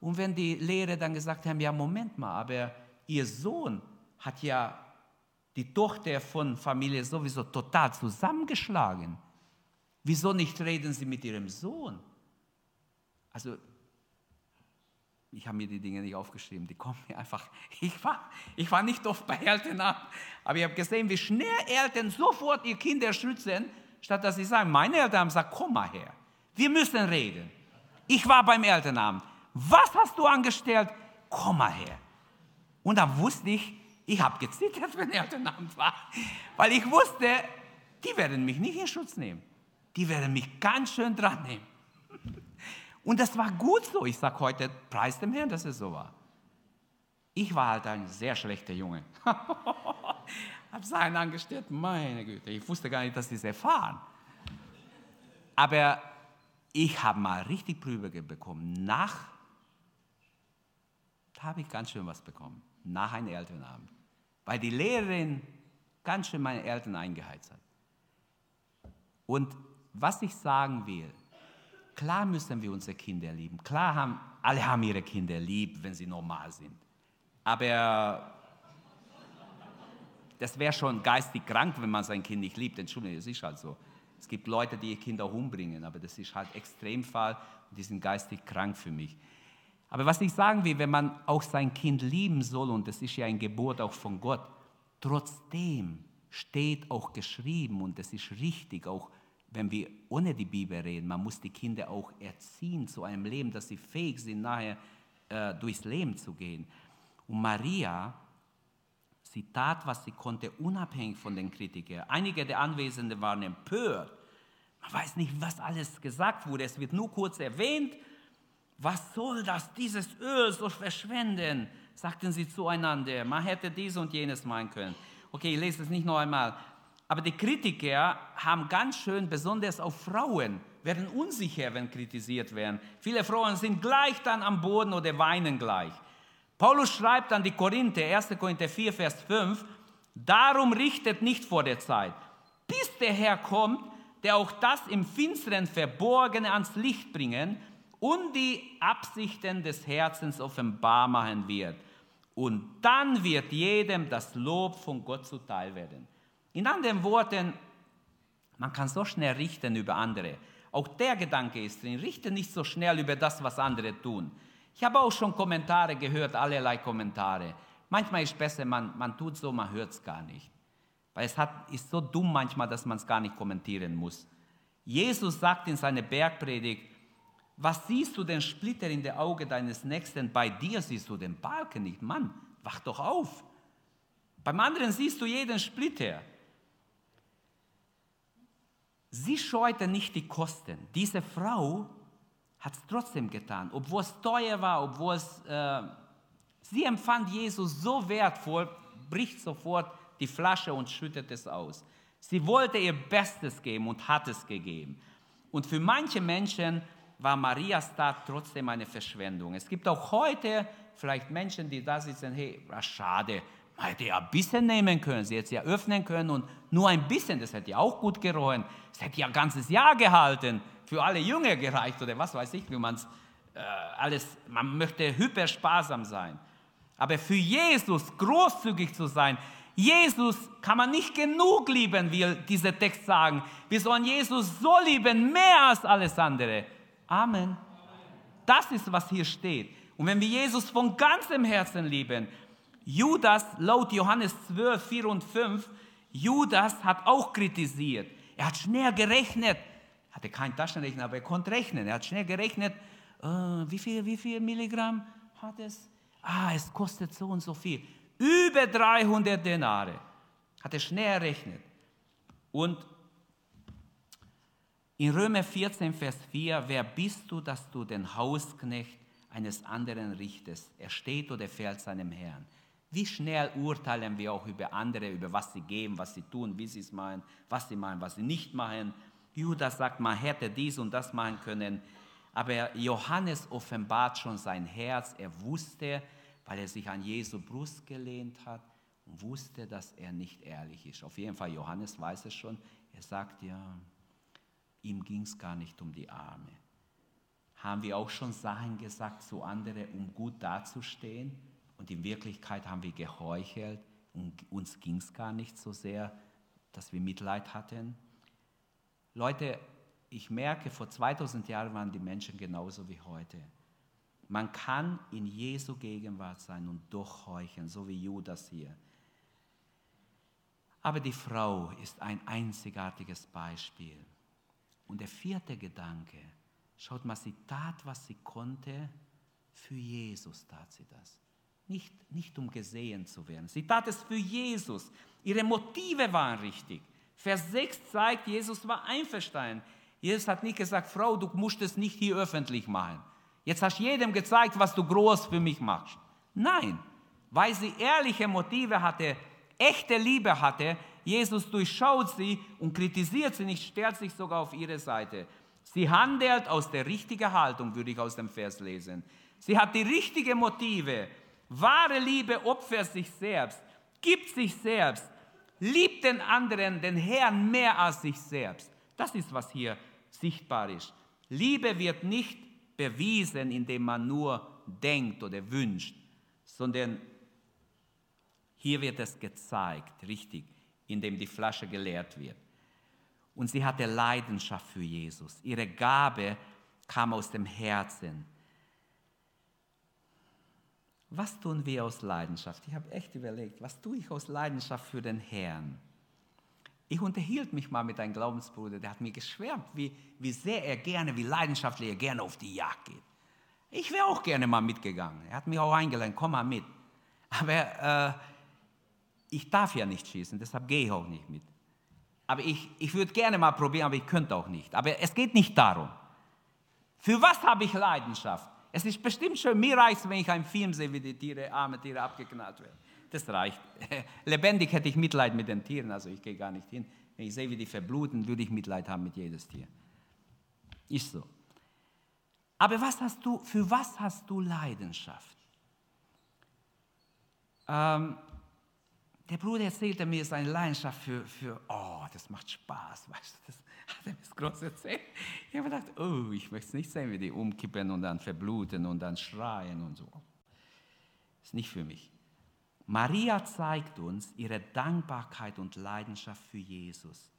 Und wenn die Lehrer dann gesagt haben, ja Moment mal, aber ihr Sohn hat ja die Tochter von Familie sowieso total zusammengeschlagen. Wieso nicht reden Sie mit Ihrem Sohn? Also, ich habe mir die Dinge nicht aufgeschrieben, die kommen mir einfach. Ich war, ich war nicht oft bei Eltern ab, aber ich habe gesehen, wie schnell Eltern sofort ihr Kind erschützen, statt dass sie sagen, meine Eltern haben gesagt, komm mal her, wir müssen reden. Ich war beim Elternabend. Was hast du angestellt? Komm mal her. Und da wusste ich, ich habe gezittert, wenn Elternabend war, weil ich wusste, die werden mich nicht in Schutz nehmen die werden mich ganz schön dran nehmen. Und das war gut so. Ich sage heute, preis dem Herrn, dass es so war. Ich war halt ein sehr schlechter Junge. habe Seinen angestellt, meine Güte, ich wusste gar nicht, dass die es erfahren. Aber ich habe mal richtig Prüfe bekommen. Nach, da habe ich ganz schön was bekommen. Nach einem Elternabend. Weil die Lehrerin ganz schön meine Eltern eingeheizt hat. Und was ich sagen will, klar müssen wir unsere Kinder lieben. Klar haben, alle haben ihre Kinder lieb, wenn sie normal sind. Aber das wäre schon geistig krank, wenn man sein Kind nicht liebt. Entschuldigung, es ist halt so. Es gibt Leute, die ihr Kinder umbringen, aber das ist halt Extremfall und die sind geistig krank für mich. Aber was ich sagen will, wenn man auch sein Kind lieben soll, und das ist ja ein Gebot auch von Gott, trotzdem steht auch geschrieben und das ist richtig, auch wenn wir ohne die Bibel reden, man muss die Kinder auch erziehen zu einem Leben, dass sie fähig sind, nachher äh, durchs Leben zu gehen. Und Maria, sie tat, was sie konnte, unabhängig von den Kritikern. Einige der Anwesenden waren empört. Man weiß nicht, was alles gesagt wurde. Es wird nur kurz erwähnt. Was soll das, dieses Öl so verschwenden? sagten sie zueinander. Man hätte dies und jenes meinen können. Okay, ich lese es nicht noch einmal. Aber die Kritiker haben ganz schön, besonders auf Frauen, werden unsicher, wenn kritisiert werden. Viele Frauen sind gleich dann am Boden oder weinen gleich. Paulus schreibt an die Korinther, 1. Korinther 4, Vers 5, darum richtet nicht vor der Zeit, bis der Herr kommt, der auch das im Finsteren Verborgene ans Licht bringen und die Absichten des Herzens offenbar machen wird. Und dann wird jedem das Lob von Gott zuteil werden. In anderen Worten, man kann so schnell richten über andere. Auch der Gedanke ist drin, richte nicht so schnell über das, was andere tun. Ich habe auch schon Kommentare gehört, allerlei Kommentare. Manchmal ist es besser, man, man tut so, man hört es gar nicht. Weil es hat, ist so dumm manchmal, dass man es gar nicht kommentieren muss. Jesus sagt in seiner Bergpredigt, was siehst du den Splitter in der Auge deines Nächsten? Bei dir siehst du den Balken nicht. Mann, wach doch auf. Beim anderen siehst du jeden Splitter. Sie scheute nicht die Kosten. Diese Frau hat es trotzdem getan, obwohl es teuer war, obwohl es, äh, sie empfand Jesus so wertvoll, bricht sofort die Flasche und schüttet es aus. Sie wollte ihr Bestes geben und hat es gegeben. Und für manche Menschen war Marias Tat trotzdem eine Verschwendung. Es gibt auch heute vielleicht Menschen, die da sitzen, hey, schade, man hätte ja ein bisschen nehmen können, sie hätte es ja öffnen können und nur ein bisschen, das hätte ja auch gut gerochen. Es hätte ja ein ganzes Jahr gehalten, für alle Jünger gereicht oder was weiß ich, wie man es äh, alles, man möchte hyper sparsam sein. Aber für Jesus großzügig zu sein, Jesus kann man nicht genug lieben, wie dieser Text sagen. Wir sollen Jesus so lieben, mehr als alles andere. Amen. Das ist, was hier steht. Und wenn wir Jesus von ganzem Herzen lieben, Judas, laut Johannes 12, 4 und 5, Judas hat auch kritisiert. Er hat schnell gerechnet. Er hatte keinen Taschenrechner, aber er konnte rechnen. Er hat schnell gerechnet, äh, wie, viel, wie viel Milligramm hat es? Ah, es kostet so und so viel. Über 300 Denare. Hat er schnell errechnet. Und in Römer 14, Vers 4, wer bist du, dass du den Hausknecht eines anderen richtest? Er steht oder fällt seinem Herrn. Wie schnell urteilen wir auch über andere, über was sie geben, was sie tun, wie sie es machen, was sie machen, was sie nicht machen. Judas sagt, man hätte dies und das machen können. Aber Johannes offenbart schon sein Herz. Er wusste, weil er sich an Jesu Brust gelehnt hat und wusste, dass er nicht ehrlich ist. Auf jeden Fall, Johannes weiß es schon. Er sagt ja, ihm ging es gar nicht um die Arme. Haben wir auch schon Sachen gesagt zu anderen, um gut dazustehen? Und in Wirklichkeit haben wir geheuchelt und uns ging es gar nicht so sehr, dass wir Mitleid hatten. Leute, ich merke, vor 2000 Jahren waren die Menschen genauso wie heute. Man kann in Jesu Gegenwart sein und durchheucheln, so wie Judas hier. Aber die Frau ist ein einzigartiges Beispiel. Und der vierte Gedanke, schaut mal, sie tat, was sie konnte, für Jesus tat sie das. Nicht, nicht um gesehen zu werden. Sie tat es für Jesus. Ihre Motive waren richtig. Vers 6 zeigt, Jesus war einverstanden. Jesus hat nicht gesagt, Frau, du musst es nicht hier öffentlich machen. Jetzt hast du jedem gezeigt, was du groß für mich machst. Nein, weil sie ehrliche Motive hatte, echte Liebe hatte, Jesus durchschaut sie und kritisiert sie nicht, stellt sich sogar auf ihre Seite. Sie handelt aus der richtigen Haltung, würde ich aus dem Vers lesen. Sie hat die richtigen Motive. Wahre Liebe opfert sich selbst, gibt sich selbst, liebt den anderen, den Herrn mehr als sich selbst. Das ist, was hier sichtbar ist. Liebe wird nicht bewiesen, indem man nur denkt oder wünscht, sondern hier wird es gezeigt, richtig, indem die Flasche geleert wird. Und sie hatte Leidenschaft für Jesus. Ihre Gabe kam aus dem Herzen. Was tun wir aus Leidenschaft? Ich habe echt überlegt, was tue ich aus Leidenschaft für den Herrn? Ich unterhielt mich mal mit einem Glaubensbruder, der hat mir geschwärmt, wie, wie sehr er gerne, wie leidenschaftlich er gerne auf die Jagd geht. Ich wäre auch gerne mal mitgegangen. Er hat mich auch eingeladen, komm mal mit. Aber äh, ich darf ja nicht schießen, deshalb gehe ich auch nicht mit. Aber ich, ich würde gerne mal probieren, aber ich könnte auch nicht. Aber es geht nicht darum. Für was habe ich Leidenschaft? Es ist bestimmt schön, mir reicht wenn ich einen Film sehe, wie die Tiere, arme Tiere abgeknallt werden. Das reicht. Lebendig hätte ich Mitleid mit den Tieren, also ich gehe gar nicht hin. Wenn ich sehe, wie die verbluten, würde ich Mitleid haben mit jedes Tier. Ist so. Aber was hast du, für was hast du Leidenschaft? Ähm, der Bruder erzählte mir seine Leidenschaft für, für, oh, das macht Spaß, weißt du, das, hat er das groß erzählt. Ich habe gedacht, oh, ich möchte es nicht sehen, wie die umkippen und dann verbluten und dann schreien und so. Ist nicht für mich. Maria zeigt uns ihre Dankbarkeit und Leidenschaft für Jesus,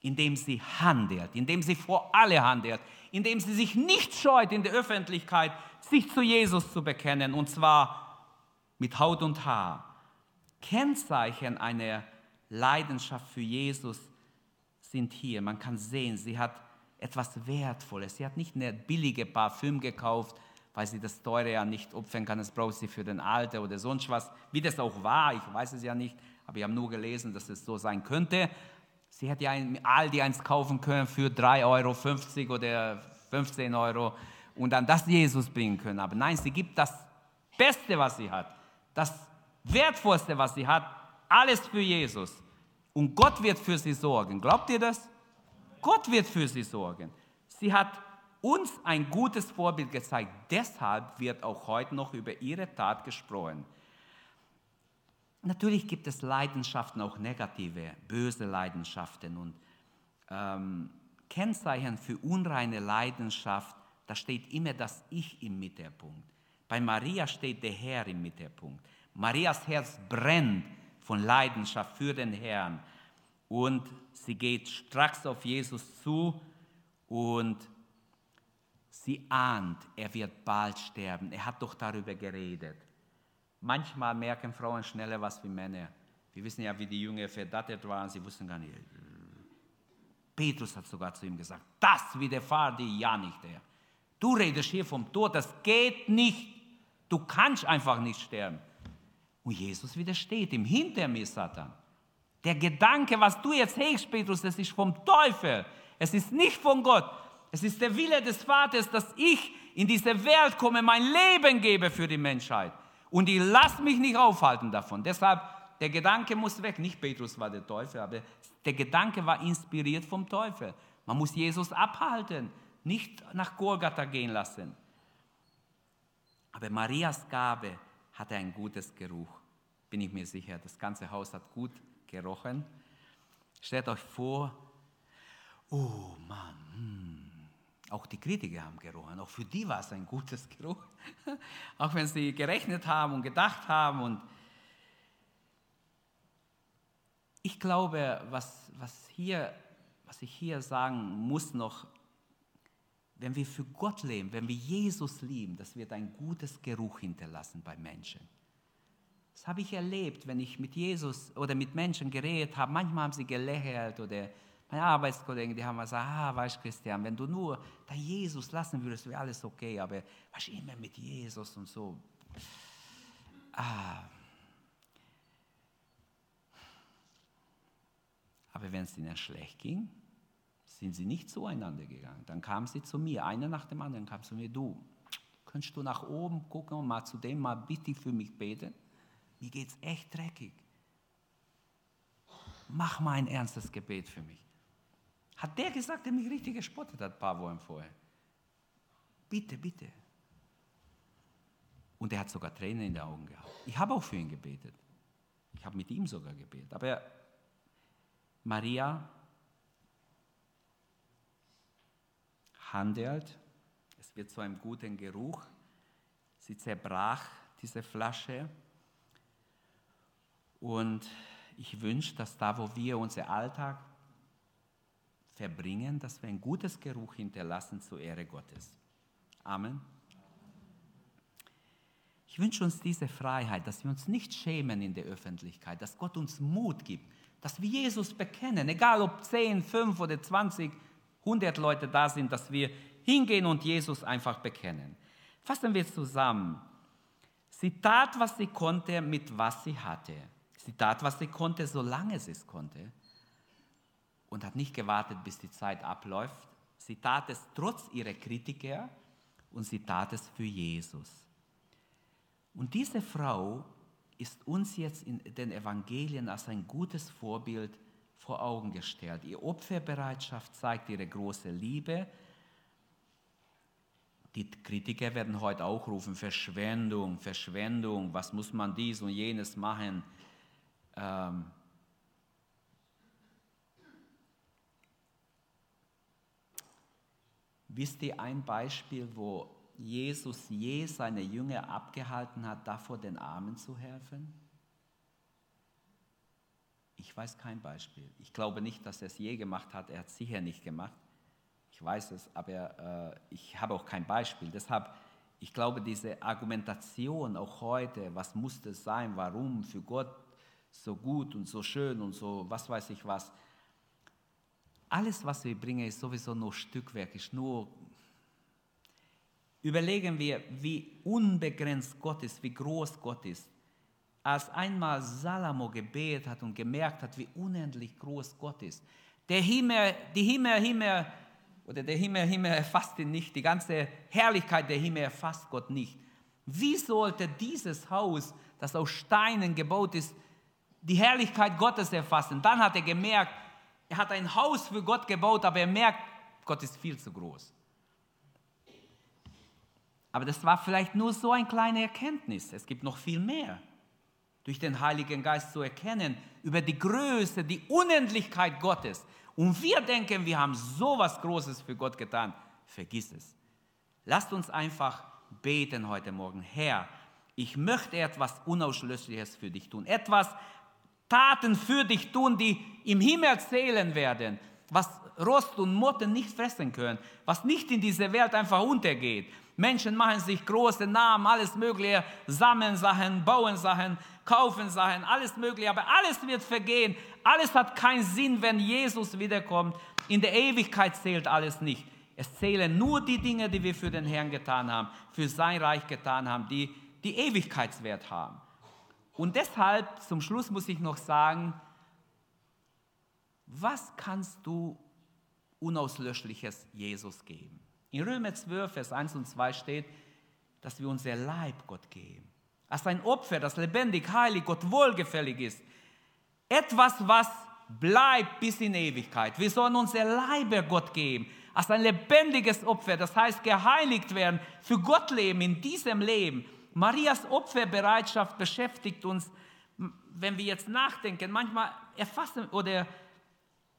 indem sie handelt, indem sie vor alle handelt, indem sie sich nicht scheut, in der Öffentlichkeit sich zu Jesus zu bekennen, und zwar mit Haut und Haar. Kennzeichen einer Leidenschaft für Jesus sind hier. Man kann sehen, sie hat etwas Wertvolles. Sie hat nicht eine billige Parfüm gekauft, weil sie das teure ja nicht opfern kann. Das braucht sie für den Alter oder sonst was. Wie das auch war, ich weiß es ja nicht, aber wir haben nur gelesen, dass es so sein könnte. Sie hätte ja in Aldi eins kaufen können für 3,50 Euro oder 15 Euro und dann das Jesus bringen können. Aber nein, sie gibt das Beste, was sie hat, das Wertvollste, was sie hat, alles für Jesus. Und Gott wird für sie sorgen. Glaubt ihr das? Gott wird für sie sorgen. Sie hat uns ein gutes Vorbild gezeigt. Deshalb wird auch heute noch über ihre Tat gesprochen. Natürlich gibt es Leidenschaften, auch negative, böse Leidenschaften. Und ähm, Kennzeichen für unreine Leidenschaft, da steht immer das Ich im Mittelpunkt. Bei Maria steht der Herr im Mittelpunkt. Marias Herz brennt von Leidenschaft für den Herrn. Und sie geht stracks auf Jesus zu und sie ahnt, er wird bald sterben. Er hat doch darüber geredet. Manchmal merken Frauen schneller was wie Männer. Wir wissen ja, wie die Jünger verdattet waren, sie wussten gar nicht. Petrus hat sogar zu ihm gesagt, das widerfahrt dir ja nicht, Herr. Du redest hier vom Tod, das geht nicht. Du kannst einfach nicht sterben. Und Jesus widersteht ihm, hinter mir, Satan. Der Gedanke, was du jetzt hegst, Petrus, das ist vom Teufel. Es ist nicht von Gott. Es ist der Wille des Vaters, dass ich in diese Welt komme, mein Leben gebe für die Menschheit. Und ich lasse mich nicht aufhalten davon. Deshalb, der Gedanke muss weg. Nicht Petrus war der Teufel, aber der Gedanke war inspiriert vom Teufel. Man muss Jesus abhalten, nicht nach Golgatha gehen lassen. Aber Marias Gabe hatte ein gutes Geruch, bin ich mir sicher. Das ganze Haus hat gut gerochen. Stellt euch vor, oh Mann, hm. auch die Kritiker haben gerochen, auch für die war es ein gutes Geruch, auch wenn sie gerechnet haben und gedacht haben. Und ich glaube, was, was, hier, was ich hier sagen muss noch, wenn wir für Gott leben, wenn wir Jesus lieben, das wird ein gutes Geruch hinterlassen bei Menschen. Das habe ich erlebt, wenn ich mit Jesus oder mit Menschen geredet habe. Manchmal haben sie gelächelt oder meine Arbeitskollegen, die haben gesagt, ah, weißt du, Christian, wenn du nur da Jesus lassen würdest, wäre alles okay, aber du, immer mit Jesus und so. Ah. Aber wenn es ihnen schlecht ging, sind sie nicht zueinander gegangen. Dann kamen sie zu mir, einer nach dem anderen kam zu mir, du, könntest du nach oben gucken und mal zu dem mal bitte für mich beten? mir geht es echt dreckig. Mach mal ein ernstes Gebet für mich. Hat der gesagt, der mich richtig gespottet hat, ein paar Wochen vorher. Bitte, bitte. Und er hat sogar Tränen in den Augen gehabt. Ich habe auch für ihn gebetet. Ich habe mit ihm sogar gebetet. Aber Maria handelt. Es wird zu einem guten Geruch. Sie zerbrach diese Flasche und ich wünsche, dass da, wo wir unseren Alltag verbringen, dass wir ein gutes Geruch hinterlassen zur Ehre Gottes. Amen. Ich wünsche uns diese Freiheit, dass wir uns nicht schämen in der Öffentlichkeit, dass Gott uns Mut gibt, dass wir Jesus bekennen, egal ob 10, 5 oder 20, 100 Leute da sind, dass wir hingehen und Jesus einfach bekennen. Fassen wir zusammen. Sie tat, was sie konnte, mit was sie hatte. Sie tat, was sie konnte, solange sie es konnte und hat nicht gewartet, bis die Zeit abläuft. Sie tat es trotz ihrer Kritiker und sie tat es für Jesus. Und diese Frau ist uns jetzt in den Evangelien als ein gutes Vorbild vor Augen gestellt. Ihre Opferbereitschaft zeigt ihre große Liebe. Die Kritiker werden heute auch rufen, Verschwendung, Verschwendung, was muss man dies und jenes machen? Ähm, wisst ihr ein Beispiel, wo Jesus je seine Jünger abgehalten hat, davor den Armen zu helfen? Ich weiß kein Beispiel. Ich glaube nicht, dass er es je gemacht hat. Er hat es sicher nicht gemacht. Ich weiß es, aber äh, ich habe auch kein Beispiel. Deshalb, ich glaube, diese Argumentation auch heute, was muss das sein, warum für Gott so gut und so schön und so was weiß ich was. Alles, was wir bringen, ist sowieso nur Stückwerk, ist nur. Überlegen wir, wie unbegrenzt Gott ist, wie groß Gott ist. Als einmal Salomo gebetet hat und gemerkt hat, wie unendlich groß Gott ist. Der Himmel, die Himmel, Himmel, oder der Himmel, Himmel erfasst ihn nicht, die ganze Herrlichkeit der Himmel erfasst Gott nicht. Wie sollte dieses Haus, das aus Steinen gebaut ist, die Herrlichkeit Gottes erfassen? Dann hat er gemerkt, er hat ein Haus für Gott gebaut, aber er merkt, Gott ist viel zu groß. Aber das war vielleicht nur so eine kleine Erkenntnis. Es gibt noch viel mehr. Durch den Heiligen Geist zu erkennen über die Größe, die Unendlichkeit Gottes. Und wir denken, wir haben so was Großes für Gott getan. Vergiss es. Lasst uns einfach beten heute Morgen. Herr, ich möchte etwas Unausschließliches für dich tun. Etwas, Taten für dich tun, die im Himmel zählen werden. Was Rost und Motten nicht fressen können. Was nicht in dieser Welt einfach untergeht. Menschen machen sich große Namen, alles Mögliche, sammeln Sachen, bauen Sachen, kaufen Sachen, alles Mögliche, aber alles wird vergehen. Alles hat keinen Sinn, wenn Jesus wiederkommt. In der Ewigkeit zählt alles nicht. Es zählen nur die Dinge, die wir für den Herrn getan haben, für sein Reich getan haben, die, die Ewigkeitswert haben. Und deshalb, zum Schluss muss ich noch sagen, was kannst du Unauslöschliches Jesus geben? In Römer 12, Vers 1 und 2 steht, dass wir unser Leib Gott geben. Als ein Opfer, das lebendig, heilig, Gott wohlgefällig ist. Etwas, was bleibt bis in Ewigkeit. Wir sollen unser Leibe Gott geben. Als ein lebendiges Opfer, das heißt geheiligt werden, für Gott leben in diesem Leben. Marias Opferbereitschaft beschäftigt uns, wenn wir jetzt nachdenken. Manchmal erfassen oder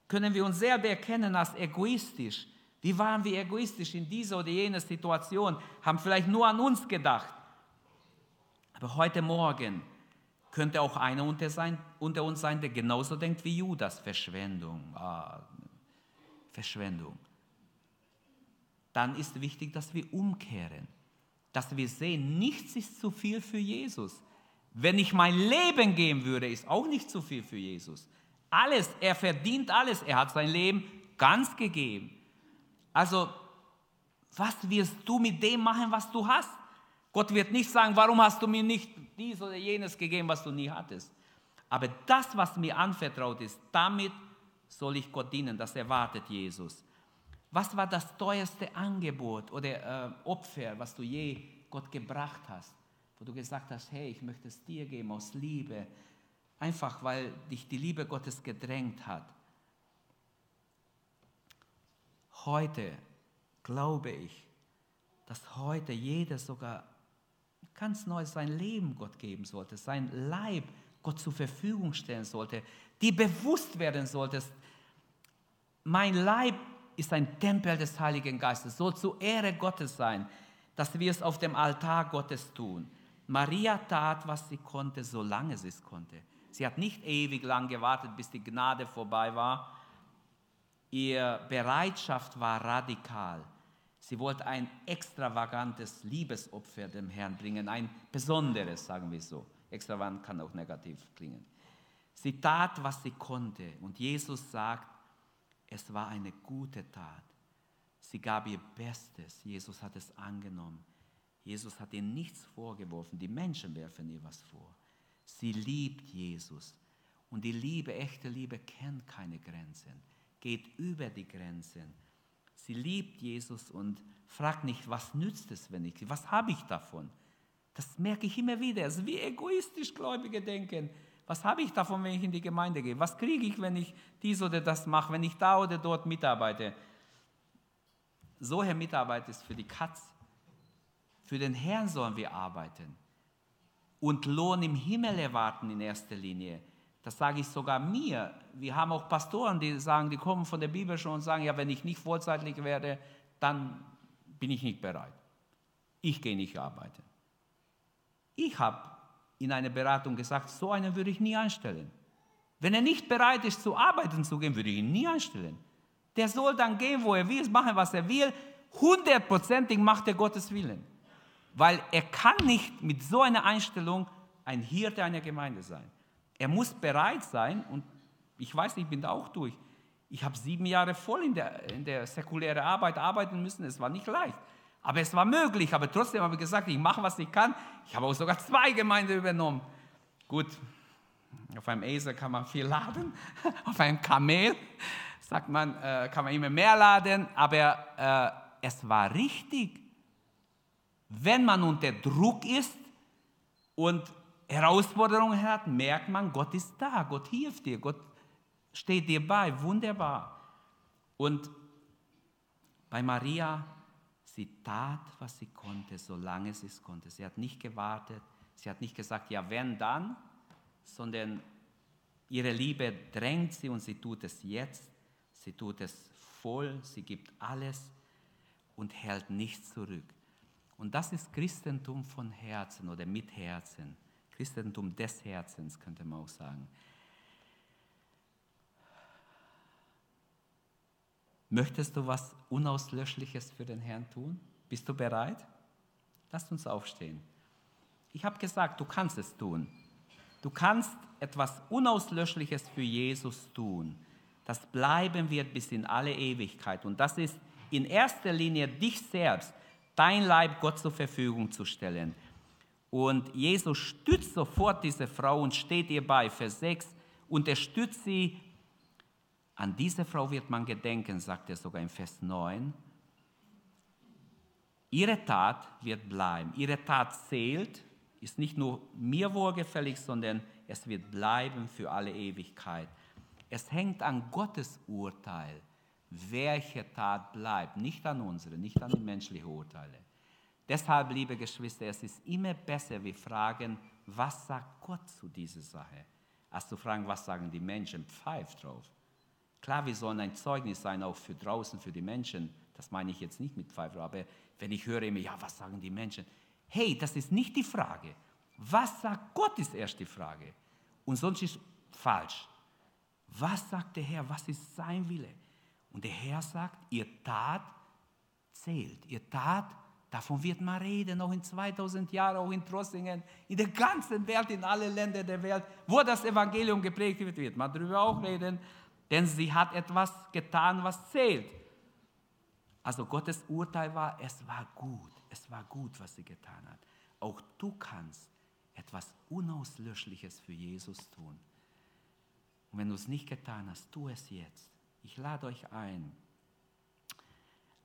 können wir uns selber erkennen als egoistisch. Wie waren wir egoistisch in dieser oder jener Situation? Haben vielleicht nur an uns gedacht. Aber heute Morgen könnte auch einer unter, sein, unter uns sein, der genauso denkt wie Judas. Verschwendung. Ah, Verschwendung. Dann ist wichtig, dass wir umkehren. Dass wir sehen, nichts ist zu viel für Jesus. Wenn ich mein Leben geben würde, ist auch nicht zu viel für Jesus. Alles, er verdient alles. Er hat sein Leben ganz gegeben. Also, was wirst du mit dem machen, was du hast? Gott wird nicht sagen, warum hast du mir nicht dies oder jenes gegeben, was du nie hattest. Aber das, was mir anvertraut ist, damit soll ich Gott dienen. Das erwartet Jesus. Was war das teuerste Angebot oder äh, Opfer, was du je Gott gebracht hast? Wo du gesagt hast, hey, ich möchte es dir geben aus Liebe. Einfach weil dich die Liebe Gottes gedrängt hat. Heute glaube ich, dass heute jeder sogar ganz neu sein Leben Gott geben sollte, sein Leib Gott zur Verfügung stellen sollte, die bewusst werden sollte, mein Leib ist ein Tempel des Heiligen Geistes, soll zur Ehre Gottes sein, dass wir es auf dem Altar Gottes tun. Maria tat, was sie konnte, solange sie es konnte. Sie hat nicht ewig lang gewartet, bis die Gnade vorbei war, Ihre Bereitschaft war radikal. Sie wollte ein extravagantes Liebesopfer dem Herrn bringen, ein besonderes, sagen wir so. Extravagant kann auch negativ klingen. Sie tat, was sie konnte. Und Jesus sagt, es war eine gute Tat. Sie gab ihr Bestes. Jesus hat es angenommen. Jesus hat ihr nichts vorgeworfen. Die Menschen werfen ihr was vor. Sie liebt Jesus. Und die Liebe, echte Liebe, kennt keine Grenzen geht über die Grenzen. Sie liebt Jesus und fragt nicht, was nützt es, wenn ich, was habe ich davon? Das merke ich immer wieder. Es ist wie egoistisch Gläubige denken. Was habe ich davon, wenn ich in die Gemeinde gehe? Was kriege ich, wenn ich dies oder das mache, wenn ich da oder dort mitarbeite? So, Herr, Mitarbeit ist für die Katz. Für den Herrn sollen wir arbeiten und Lohn im Himmel erwarten in erster Linie. Das sage ich sogar mir. Wir haben auch Pastoren, die sagen, die kommen von der Bibel schon und sagen, ja, wenn ich nicht vollzeitlich werde, dann bin ich nicht bereit. Ich gehe nicht arbeiten. Ich habe in einer Beratung gesagt, so einen würde ich nie einstellen. Wenn er nicht bereit ist, zu arbeiten zu gehen, würde ich ihn nie einstellen. Der soll dann gehen, wo er will, machen, was er will. Hundertprozentig macht er Gottes Willen. Weil er kann nicht mit so einer Einstellung ein Hirte einer Gemeinde sein. Er muss bereit sein und ich weiß, ich bin da auch durch. Ich habe sieben Jahre voll in der, in der säkulären Arbeit arbeiten müssen. Es war nicht leicht. Aber es war möglich. Aber trotzdem habe ich gesagt, ich mache, was ich kann. Ich habe auch sogar zwei Gemeinden übernommen. Gut, auf einem Esel kann man viel laden, auf einem Kamel sagt man, äh, kann man immer mehr laden, aber äh, es war richtig, wenn man unter Druck ist und Herausforderungen hat, merkt man, Gott ist da, Gott hilft dir, Gott steht dir bei, wunderbar. Und bei Maria, sie tat, was sie konnte, solange sie es konnte. Sie hat nicht gewartet, sie hat nicht gesagt, ja, wenn dann, sondern ihre Liebe drängt sie und sie tut es jetzt, sie tut es voll, sie gibt alles und hält nichts zurück. Und das ist Christentum von Herzen oder mit Herzen. Christentum des Herzens könnte man auch sagen. Möchtest du was Unauslöschliches für den Herrn tun? Bist du bereit? Lass uns aufstehen. Ich habe gesagt, du kannst es tun. Du kannst etwas Unauslöschliches für Jesus tun. Das bleiben wird bis in alle Ewigkeit. Und das ist in erster Linie dich selbst, dein Leib Gott zur Verfügung zu stellen. Und Jesus stützt sofort diese Frau und steht ihr bei. Vers 6, unterstützt sie. An diese Frau wird man gedenken, sagt er sogar in Vers 9. Ihre Tat wird bleiben. Ihre Tat zählt, ist nicht nur mir wohlgefällig, sondern es wird bleiben für alle Ewigkeit. Es hängt an Gottes Urteil, welche Tat bleibt, nicht an unsere, nicht an die menschlichen Urteile. Deshalb, liebe Geschwister, es ist immer besser, wir fragen, was sagt Gott zu dieser Sache, als zu fragen, was sagen die Menschen, pfeift drauf. Klar, wir sollen ein Zeugnis sein, auch für draußen, für die Menschen. Das meine ich jetzt nicht mit Pfeifen, aber wenn ich höre immer, ja, was sagen die Menschen? Hey, das ist nicht die Frage. Was sagt Gott, ist erst die Frage. Und sonst ist falsch. Was sagt der Herr? Was ist sein Wille? Und der Herr sagt, ihr Tat zählt. Ihr Tat, davon wird man reden, auch in 2000 Jahren, auch in Trossingen, in der ganzen Welt, in allen Ländern der Welt, wo das Evangelium geprägt wird, wird man darüber auch reden, denn sie hat etwas getan, was zählt. Also Gottes Urteil war, es war gut, es war gut, was sie getan hat. Auch du kannst etwas Unauslöschliches für Jesus tun. Und wenn du es nicht getan hast, tu es jetzt. Ich lade euch ein.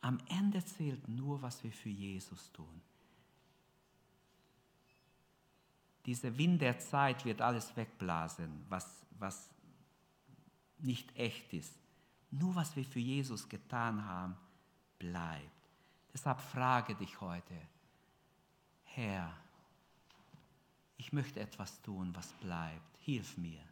Am Ende zählt nur, was wir für Jesus tun. Dieser Wind der Zeit wird alles wegblasen, was, was nicht echt ist. Nur was wir für Jesus getan haben, bleibt. Deshalb frage dich heute, Herr, ich möchte etwas tun, was bleibt. Hilf mir.